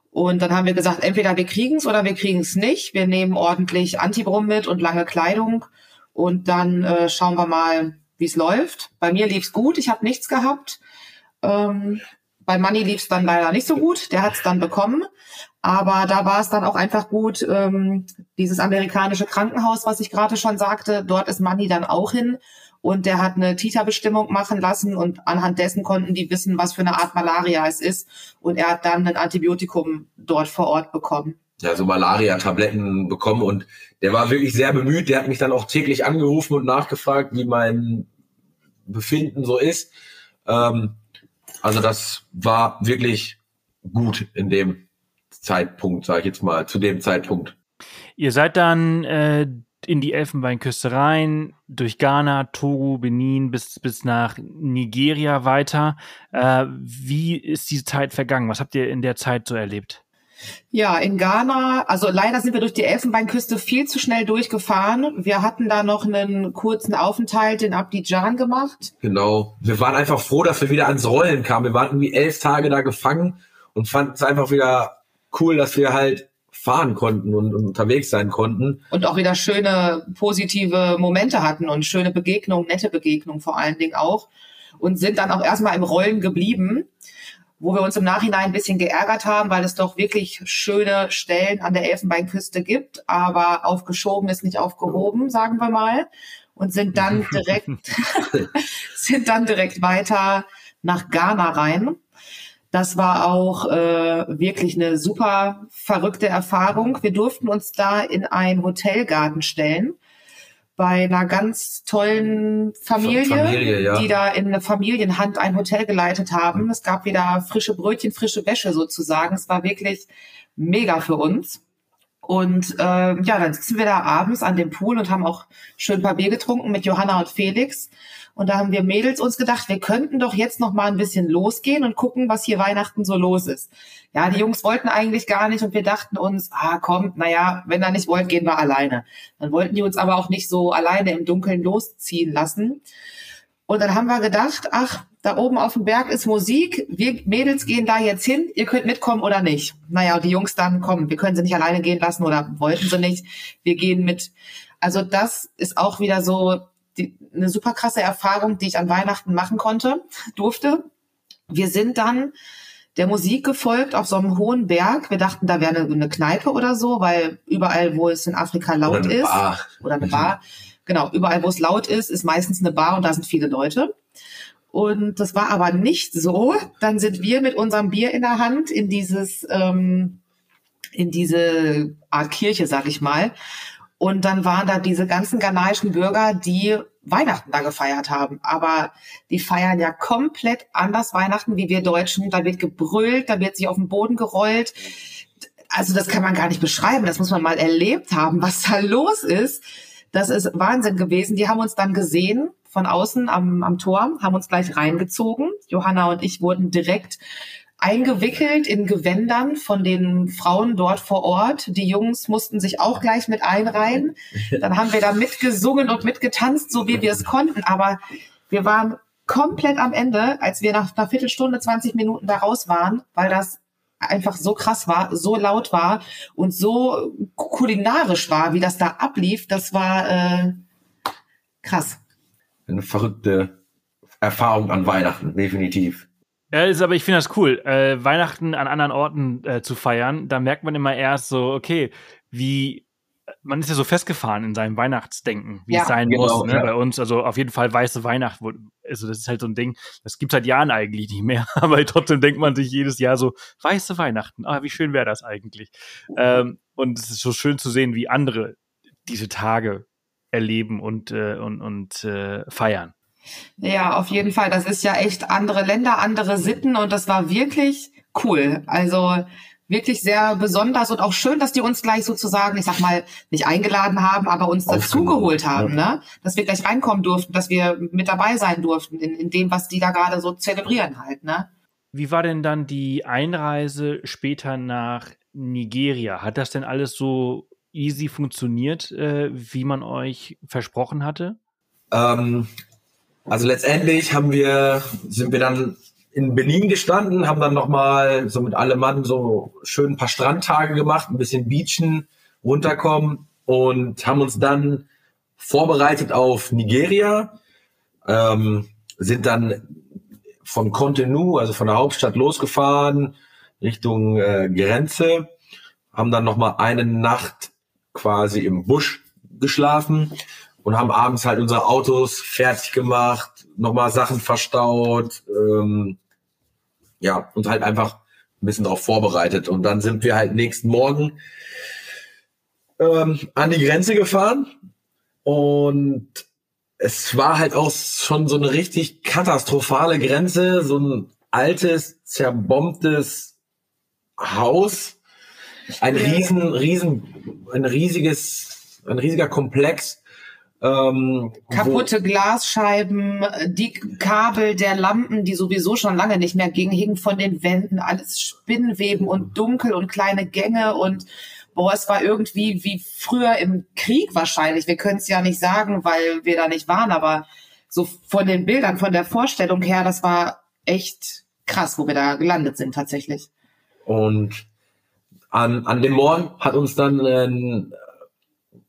Und dann haben wir gesagt, entweder wir kriegen es oder wir kriegen es nicht. Wir nehmen ordentlich Antibrum mit und lange Kleidung und dann äh, schauen wir mal, wie es läuft. Bei mir lief's gut, ich habe nichts gehabt. Ähm, bei Manny lief's dann leider nicht so gut, der hat's dann bekommen. Aber da war es dann auch einfach gut, ähm, dieses amerikanische Krankenhaus, was ich gerade schon sagte, dort ist Manny dann auch hin und der hat eine Tita-Bestimmung machen lassen und anhand dessen konnten die wissen, was für eine Art Malaria es ist und er hat dann ein Antibiotikum dort vor Ort bekommen. Ja, so Malaria-Tabletten bekommen und der war wirklich sehr bemüht. Der hat mich dann auch täglich angerufen und nachgefragt, wie mein Befinden so ist. Ähm, also das war wirklich gut in dem Zeitpunkt, sage ich jetzt mal, zu dem Zeitpunkt. Ihr seid dann äh, in die Elfenbeinküste rein, durch Ghana, Togo, Benin bis, bis nach Nigeria weiter. Äh, wie ist diese Zeit vergangen? Was habt ihr in der Zeit so erlebt? Ja, in Ghana, also leider sind wir durch die Elfenbeinküste viel zu schnell durchgefahren. Wir hatten da noch einen kurzen Aufenthalt in Abidjan gemacht. Genau. Wir waren einfach froh, dass wir wieder ans Rollen kamen. Wir waren irgendwie elf Tage da gefangen und fanden es einfach wieder cool, dass wir halt fahren konnten und, und, unterwegs sein konnten. Und auch wieder schöne positive Momente hatten und schöne Begegnungen, nette Begegnungen vor allen Dingen auch. Und sind dann auch erstmal im Rollen geblieben, wo wir uns im Nachhinein ein bisschen geärgert haben, weil es doch wirklich schöne Stellen an der Elfenbeinküste gibt, aber aufgeschoben ist nicht aufgehoben, sagen wir mal. Und sind dann direkt, sind dann direkt weiter nach Ghana rein das war auch äh, wirklich eine super verrückte Erfahrung. Wir durften uns da in ein Hotelgarten stellen bei einer ganz tollen Familie, Familie ja. die da in eine Familienhand ein Hotel geleitet haben. Es gab wieder frische Brötchen, frische Wäsche sozusagen. Es war wirklich mega für uns. Und äh, ja, dann sitzen wir da abends an dem Pool und haben auch schön ein paar Bier getrunken mit Johanna und Felix. Und da haben wir Mädels uns gedacht, wir könnten doch jetzt noch mal ein bisschen losgehen und gucken, was hier Weihnachten so los ist. Ja, die Jungs wollten eigentlich gar nicht und wir dachten uns, ah komm, naja, wenn er nicht wollt, gehen wir alleine. Dann wollten die uns aber auch nicht so alleine im Dunkeln losziehen lassen. Und dann haben wir gedacht, ach, da oben auf dem Berg ist Musik, wir Mädels gehen da jetzt hin, ihr könnt mitkommen oder nicht. Naja, die Jungs dann kommen, wir können sie nicht alleine gehen lassen oder wollten sie nicht, wir gehen mit. Also das ist auch wieder so eine super krasse Erfahrung, die ich an Weihnachten machen konnte, durfte. Wir sind dann der Musik gefolgt auf so einem hohen Berg. Wir dachten, da wäre eine, eine Kneipe oder so, weil überall, wo es in Afrika laut oder ist, Bar. oder eine Bar, genau, überall, wo es laut ist, ist meistens eine Bar und da sind viele Leute. Und das war aber nicht so. Dann sind wir mit unserem Bier in der Hand in dieses, ähm, in diese Art Kirche, sag ich mal. Und dann waren da diese ganzen ghanaischen Bürger, die Weihnachten da gefeiert haben. Aber die feiern ja komplett anders Weihnachten wie wir Deutschen. Da wird gebrüllt, da wird sich auf den Boden gerollt. Also das kann man gar nicht beschreiben. Das muss man mal erlebt haben, was da los ist. Das ist Wahnsinn gewesen. Die haben uns dann gesehen von außen am, am Tor, haben uns gleich reingezogen. Johanna und ich wurden direkt eingewickelt in Gewändern von den Frauen dort vor Ort. Die Jungs mussten sich auch gleich mit einreihen. Dann haben wir da mitgesungen und mitgetanzt, so wie wir es konnten. Aber wir waren komplett am Ende, als wir nach einer Viertelstunde, 20 Minuten da raus waren, weil das einfach so krass war, so laut war und so kulinarisch war, wie das da ablief. Das war äh, krass. Eine verrückte Erfahrung an Weihnachten, definitiv. Ja, ist, aber ich finde das cool, äh, Weihnachten an anderen Orten äh, zu feiern. Da merkt man immer erst so, okay, wie man ist ja so festgefahren in seinem Weihnachtsdenken, wie ja, es sein genau, muss. Ne? Ja. Bei uns, also auf jeden Fall weiße Weihnacht. Also das ist halt so ein Ding, das gibt seit Jahren eigentlich nicht mehr. Aber trotzdem denkt man sich jedes Jahr so, weiße Weihnachten, ah, wie schön wäre das eigentlich. Ähm, und es ist so schön zu sehen, wie andere diese Tage erleben und, äh, und, und äh, feiern. Ja, auf jeden Fall. Das ist ja echt andere Länder, andere Sitten und das war wirklich cool. Also wirklich sehr besonders und auch schön, dass die uns gleich sozusagen, ich sag mal, nicht eingeladen haben, aber uns dazugeholt haben, ja. ne? Dass wir gleich reinkommen durften, dass wir mit dabei sein durften in, in dem, was die da gerade so zelebrieren halt, ne? Wie war denn dann die Einreise später nach Nigeria? Hat das denn alles so easy funktioniert, äh, wie man euch versprochen hatte? Ähm, also letztendlich haben wir, sind wir dann in Berlin gestanden, haben dann nochmal so mit allem Mann so schön ein paar Strandtage gemacht, ein bisschen beachen, runterkommen und haben uns dann vorbereitet auf Nigeria, ähm, sind dann von Contenu, also von der Hauptstadt losgefahren Richtung äh, Grenze, haben dann nochmal eine Nacht quasi im Busch geschlafen und haben abends halt unsere Autos fertig gemacht, nochmal Sachen verstaut, ähm, ja, und halt einfach ein bisschen darauf vorbereitet. Und dann sind wir halt nächsten Morgen ähm, an die Grenze gefahren. Und es war halt auch schon so eine richtig katastrophale Grenze, so ein altes, zerbombtes Haus, ein riesen, riesen, ein riesiges, ein riesiger Komplex ähm, Kaputte Glasscheiben, die Kabel der Lampen, die sowieso schon lange nicht mehr gingen, hingen von den Wänden, alles Spinnweben und dunkel und kleine Gänge und boah, es war irgendwie wie früher im Krieg wahrscheinlich. Wir können es ja nicht sagen, weil wir da nicht waren, aber so von den Bildern, von der Vorstellung her, das war echt krass, wo wir da gelandet sind tatsächlich. Und an, an dem Morgen hat uns dann ein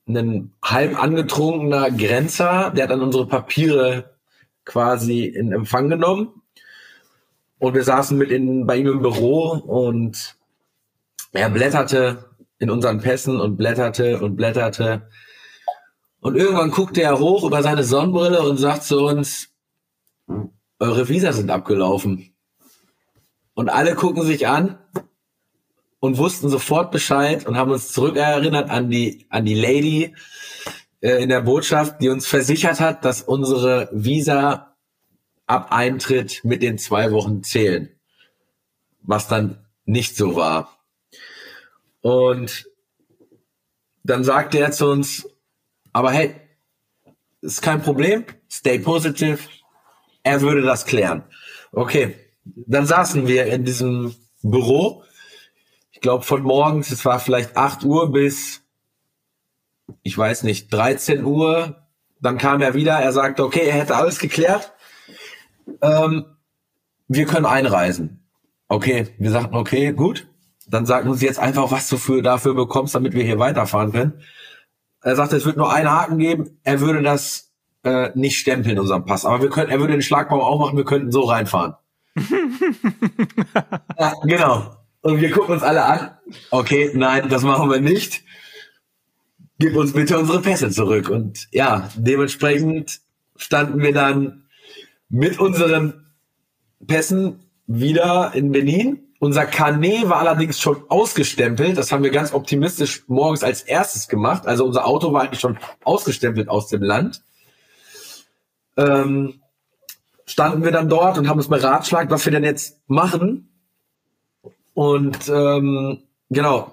ein halb angetrunkener Grenzer, der hat dann unsere Papiere quasi in Empfang genommen. Und wir saßen mit in, bei ihm im Büro und er blätterte in unseren Pässen und blätterte und blätterte. Und irgendwann guckte er hoch über seine Sonnenbrille und sagt zu uns, eure Visa sind abgelaufen. Und alle gucken sich an und wussten sofort Bescheid und haben uns zurückerinnert an die, an die Lady äh, in der Botschaft, die uns versichert hat, dass unsere Visa ab Eintritt mit den zwei Wochen zählen. Was dann nicht so war. Und dann sagte er zu uns, aber hey, ist kein Problem, stay positive, er würde das klären. Okay, dann saßen wir in diesem Büro, glaube von morgens, es war vielleicht 8 Uhr bis, ich weiß nicht, 13 Uhr, dann kam er wieder, er sagte, okay, er hätte alles geklärt, ähm, wir können einreisen. Okay, wir sagten, okay, gut, dann sagen uns jetzt einfach, was du für, dafür bekommst, damit wir hier weiterfahren können. Er sagte, es wird nur einen Haken geben. Er würde das äh, nicht stempeln, unseren Pass. Aber wir können, er würde den Schlagbaum auch machen, wir könnten so reinfahren. ja, genau. Und wir gucken uns alle an. Okay, nein, das machen wir nicht. Gib uns bitte unsere Pässe zurück. Und ja, dementsprechend standen wir dann mit unseren Pässen wieder in Berlin unser Carnet war allerdings schon ausgestempelt. Das haben wir ganz optimistisch morgens als erstes gemacht. Also unser Auto war eigentlich schon ausgestempelt aus dem Land. Ähm, standen wir dann dort und haben uns beratschlagt, was wir denn jetzt machen. Und ähm, genau,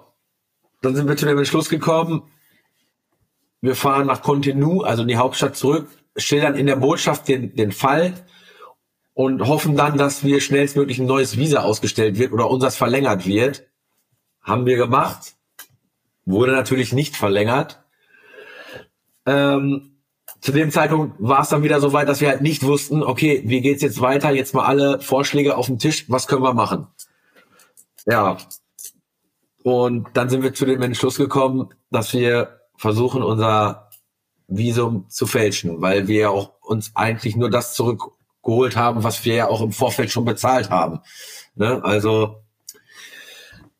dann sind wir zu dem Entschluss gekommen, wir fahren nach Contenu, also in die Hauptstadt zurück, schildern in der Botschaft den, den Fall und hoffen dann, dass wir schnellstmöglich ein neues Visa ausgestellt wird oder unseres verlängert wird. Haben wir gemacht. Wurde natürlich nicht verlängert. Ähm, zu dem Zeitpunkt war es dann wieder so weit, dass wir halt nicht wussten, okay, wie geht's jetzt weiter? Jetzt mal alle Vorschläge auf den Tisch. Was können wir machen? Ja. Und dann sind wir zu dem Entschluss gekommen, dass wir versuchen, unser Visum zu fälschen, weil wir auch uns eigentlich nur das zurück geholt haben, was wir ja auch im Vorfeld schon bezahlt haben. Ne? Also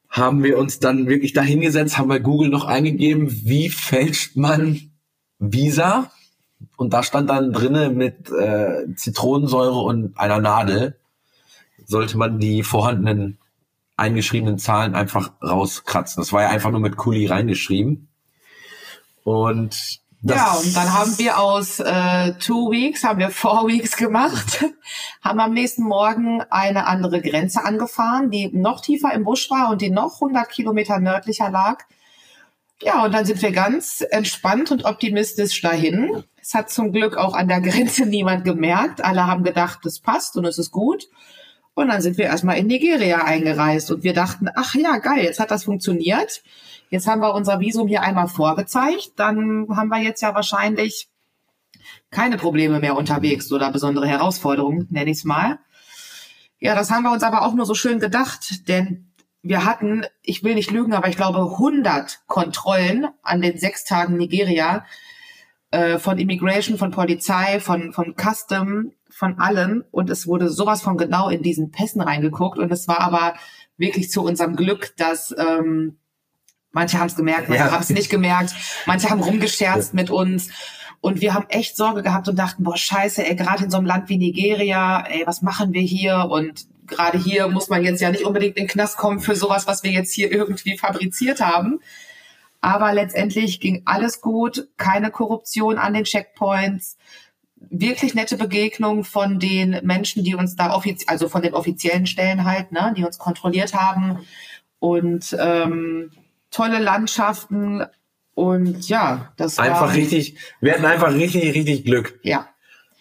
haben wir uns dann wirklich dahingesetzt, haben bei Google noch eingegeben, wie fälscht man Visa? Und da stand dann drinnen mit äh, Zitronensäure und einer Nadel, sollte man die vorhandenen eingeschriebenen Zahlen einfach rauskratzen. Das war ja einfach nur mit Kuli reingeschrieben. Und das ja, und dann haben wir aus äh, two weeks, haben wir four weeks gemacht, haben am nächsten Morgen eine andere Grenze angefahren, die noch tiefer im Busch war und die noch 100 Kilometer nördlicher lag. Ja, und dann sind wir ganz entspannt und optimistisch dahin. Es hat zum Glück auch an der Grenze niemand gemerkt. Alle haben gedacht, das passt und es ist gut. Und dann sind wir erstmal in Nigeria eingereist und wir dachten, ach ja, geil, jetzt hat das funktioniert. Jetzt haben wir unser Visum hier einmal vorgezeigt. Dann haben wir jetzt ja wahrscheinlich keine Probleme mehr unterwegs oder besondere Herausforderungen, nenne ich es mal. Ja, das haben wir uns aber auch nur so schön gedacht, denn wir hatten, ich will nicht lügen, aber ich glaube 100 Kontrollen an den sechs Tagen Nigeria äh, von Immigration, von Polizei, von, von Custom, von allen. Und es wurde sowas von genau in diesen Pässen reingeguckt. Und es war aber wirklich zu unserem Glück, dass ähm, Manche haben es gemerkt, manche ja. haben es nicht gemerkt. Manche haben rumgescherzt mit uns. Und wir haben echt Sorge gehabt und dachten, boah, scheiße, ey, gerade in so einem Land wie Nigeria, ey, was machen wir hier? Und gerade hier muss man jetzt ja nicht unbedingt in den Knast kommen für sowas, was wir jetzt hier irgendwie fabriziert haben. Aber letztendlich ging alles gut, keine Korruption an den Checkpoints, wirklich nette Begegnungen von den Menschen, die uns da offiziell, also von den offiziellen Stellen halt, ne, die uns kontrolliert haben. Und ähm, tolle Landschaften und ja, das einfach war richtig. Wir hatten einfach richtig, richtig Glück. Ja.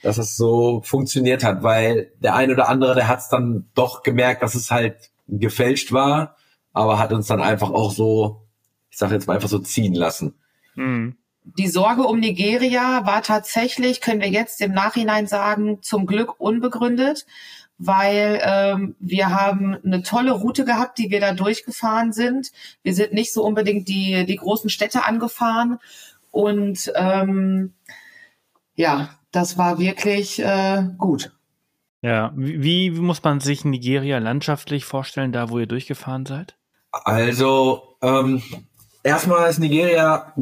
Dass es so funktioniert hat, weil der ein oder andere, der hat es dann doch gemerkt, dass es halt gefälscht war, aber hat uns dann einfach auch so, ich sage jetzt mal einfach so ziehen lassen. Mhm. Die Sorge um Nigeria war tatsächlich, können wir jetzt im Nachhinein sagen, zum Glück unbegründet, weil ähm, wir haben eine tolle Route gehabt, die wir da durchgefahren sind. Wir sind nicht so unbedingt die, die großen Städte angefahren. Und ähm, ja, das war wirklich äh, gut. Ja, wie, wie muss man sich Nigeria landschaftlich vorstellen, da wo ihr durchgefahren seid? Also, ähm, erstmal ist Nigeria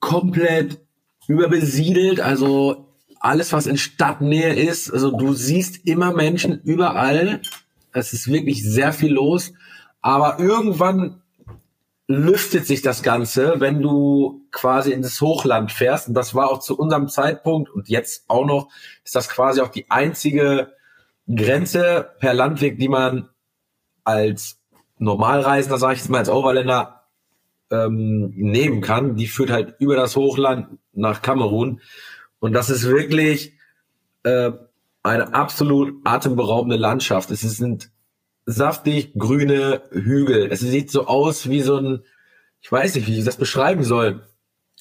komplett überbesiedelt. Also alles, was in Stadtnähe ist. Also du siehst immer Menschen überall. Es ist wirklich sehr viel los. Aber irgendwann lüftet sich das Ganze, wenn du quasi ins Hochland fährst. Und das war auch zu unserem Zeitpunkt und jetzt auch noch, ist das quasi auch die einzige Grenze per Landweg, die man als Normalreisender, sage ich jetzt mal als Overländer, ähm, nehmen kann. Die führt halt über das Hochland nach Kamerun. Und das ist wirklich äh, eine absolut atemberaubende Landschaft. Es sind saftig grüne Hügel. Es sieht so aus wie so ein, ich weiß nicht, wie ich das beschreiben soll,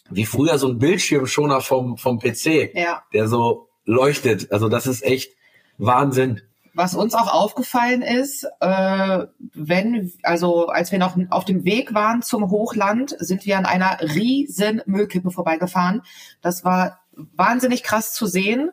wie früher so ein Bildschirmschoner vom, vom PC, Ja. der so leuchtet. Also das ist echt Wahnsinn. Was uns auch aufgefallen ist, äh, wenn, also als wir noch auf dem Weg waren zum Hochland, sind wir an einer riesen Müllkippe vorbeigefahren. Das war wahnsinnig krass zu sehen.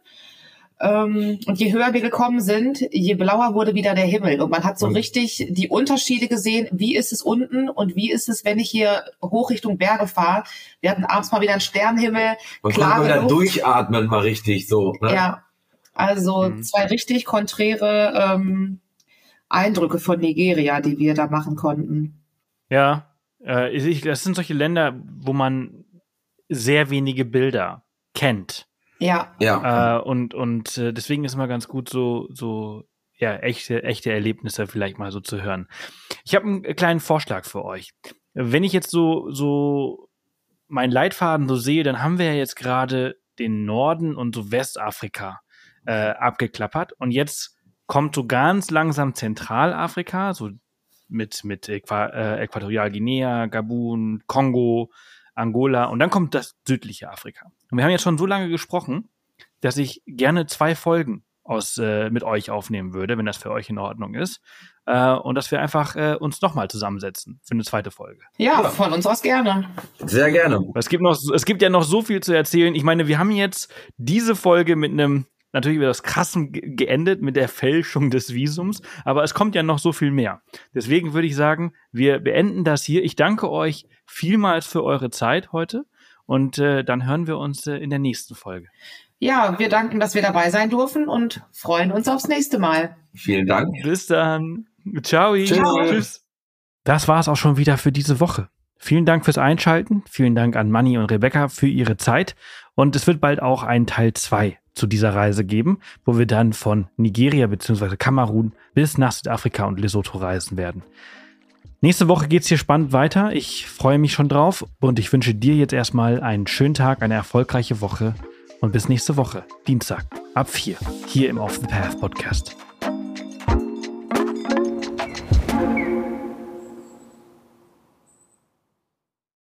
Ähm, und je höher wir gekommen sind, je blauer wurde wieder der Himmel. Und man hat so Mhm. richtig die Unterschiede gesehen. Wie ist es unten und wie ist es, wenn ich hier hoch Richtung Berge fahre? Wir hatten abends mal wieder einen Sternenhimmel, Man klare konnte wieder Luft. durchatmen mal richtig so. Ne? Ja, also Mhm. zwei richtig konträre ähm, Eindrücke von Nigeria, die wir da machen konnten. Ja, äh, ich, das sind solche Länder, wo man sehr wenige Bilder kennt. Ja, Ja. Äh, und und äh, deswegen ist immer ganz gut, so, so ja, echte, echte Erlebnisse vielleicht mal so zu hören. Ich habe einen kleinen Vorschlag für euch. Wenn ich jetzt so, so meinen Leitfaden so sehe, dann haben wir ja jetzt gerade den Norden und so Westafrika äh, abgeklappert. Und jetzt kommt so ganz langsam Zentralafrika, so mit, mit Äqua äh, Äquatorialguinea, Gabun, Kongo, Angola und dann kommt das südliche Afrika. Und wir haben jetzt schon so lange gesprochen, dass ich gerne zwei Folgen aus, äh, mit euch aufnehmen würde, wenn das für euch in Ordnung ist. Äh, und dass wir einfach äh, uns nochmal zusammensetzen für eine zweite Folge. ja, Ja. von uns aus gerne. Sehr gerne. Es gibt noch, es gibt ja noch so viel zu erzählen. Ich meine, wir haben jetzt diese Folge mit einem natürlich wieder das Krassen ge- geendet mit der Fälschung des Visums, aber es kommt ja noch so viel mehr. Deswegen würde ich sagen, wir beenden das hier. Ich danke euch vielmals für eure Zeit heute und äh, dann hören wir uns äh, in der nächsten Folge. Ja, wir danken, dass wir dabei sein durften und freuen uns aufs nächste Mal. Vielen Dank. Bis dann. Ciao. Tschüss. Tschüss. Das war es auch schon wieder für diese Woche. Vielen Dank fürs Einschalten. Vielen Dank an Manni und Rebecca für ihre Zeit. Und es wird bald auch einen Teil 2 zu dieser Reise geben, wo wir dann von Nigeria bzw. Kamerun bis nach Südafrika und Lesotho reisen werden. Nächste Woche geht's hier spannend weiter. Ich freue mich schon drauf und ich wünsche dir jetzt erstmal einen schönen Tag, eine erfolgreiche Woche und bis nächste Woche, Dienstag ab 4, hier im Off the Path Podcast.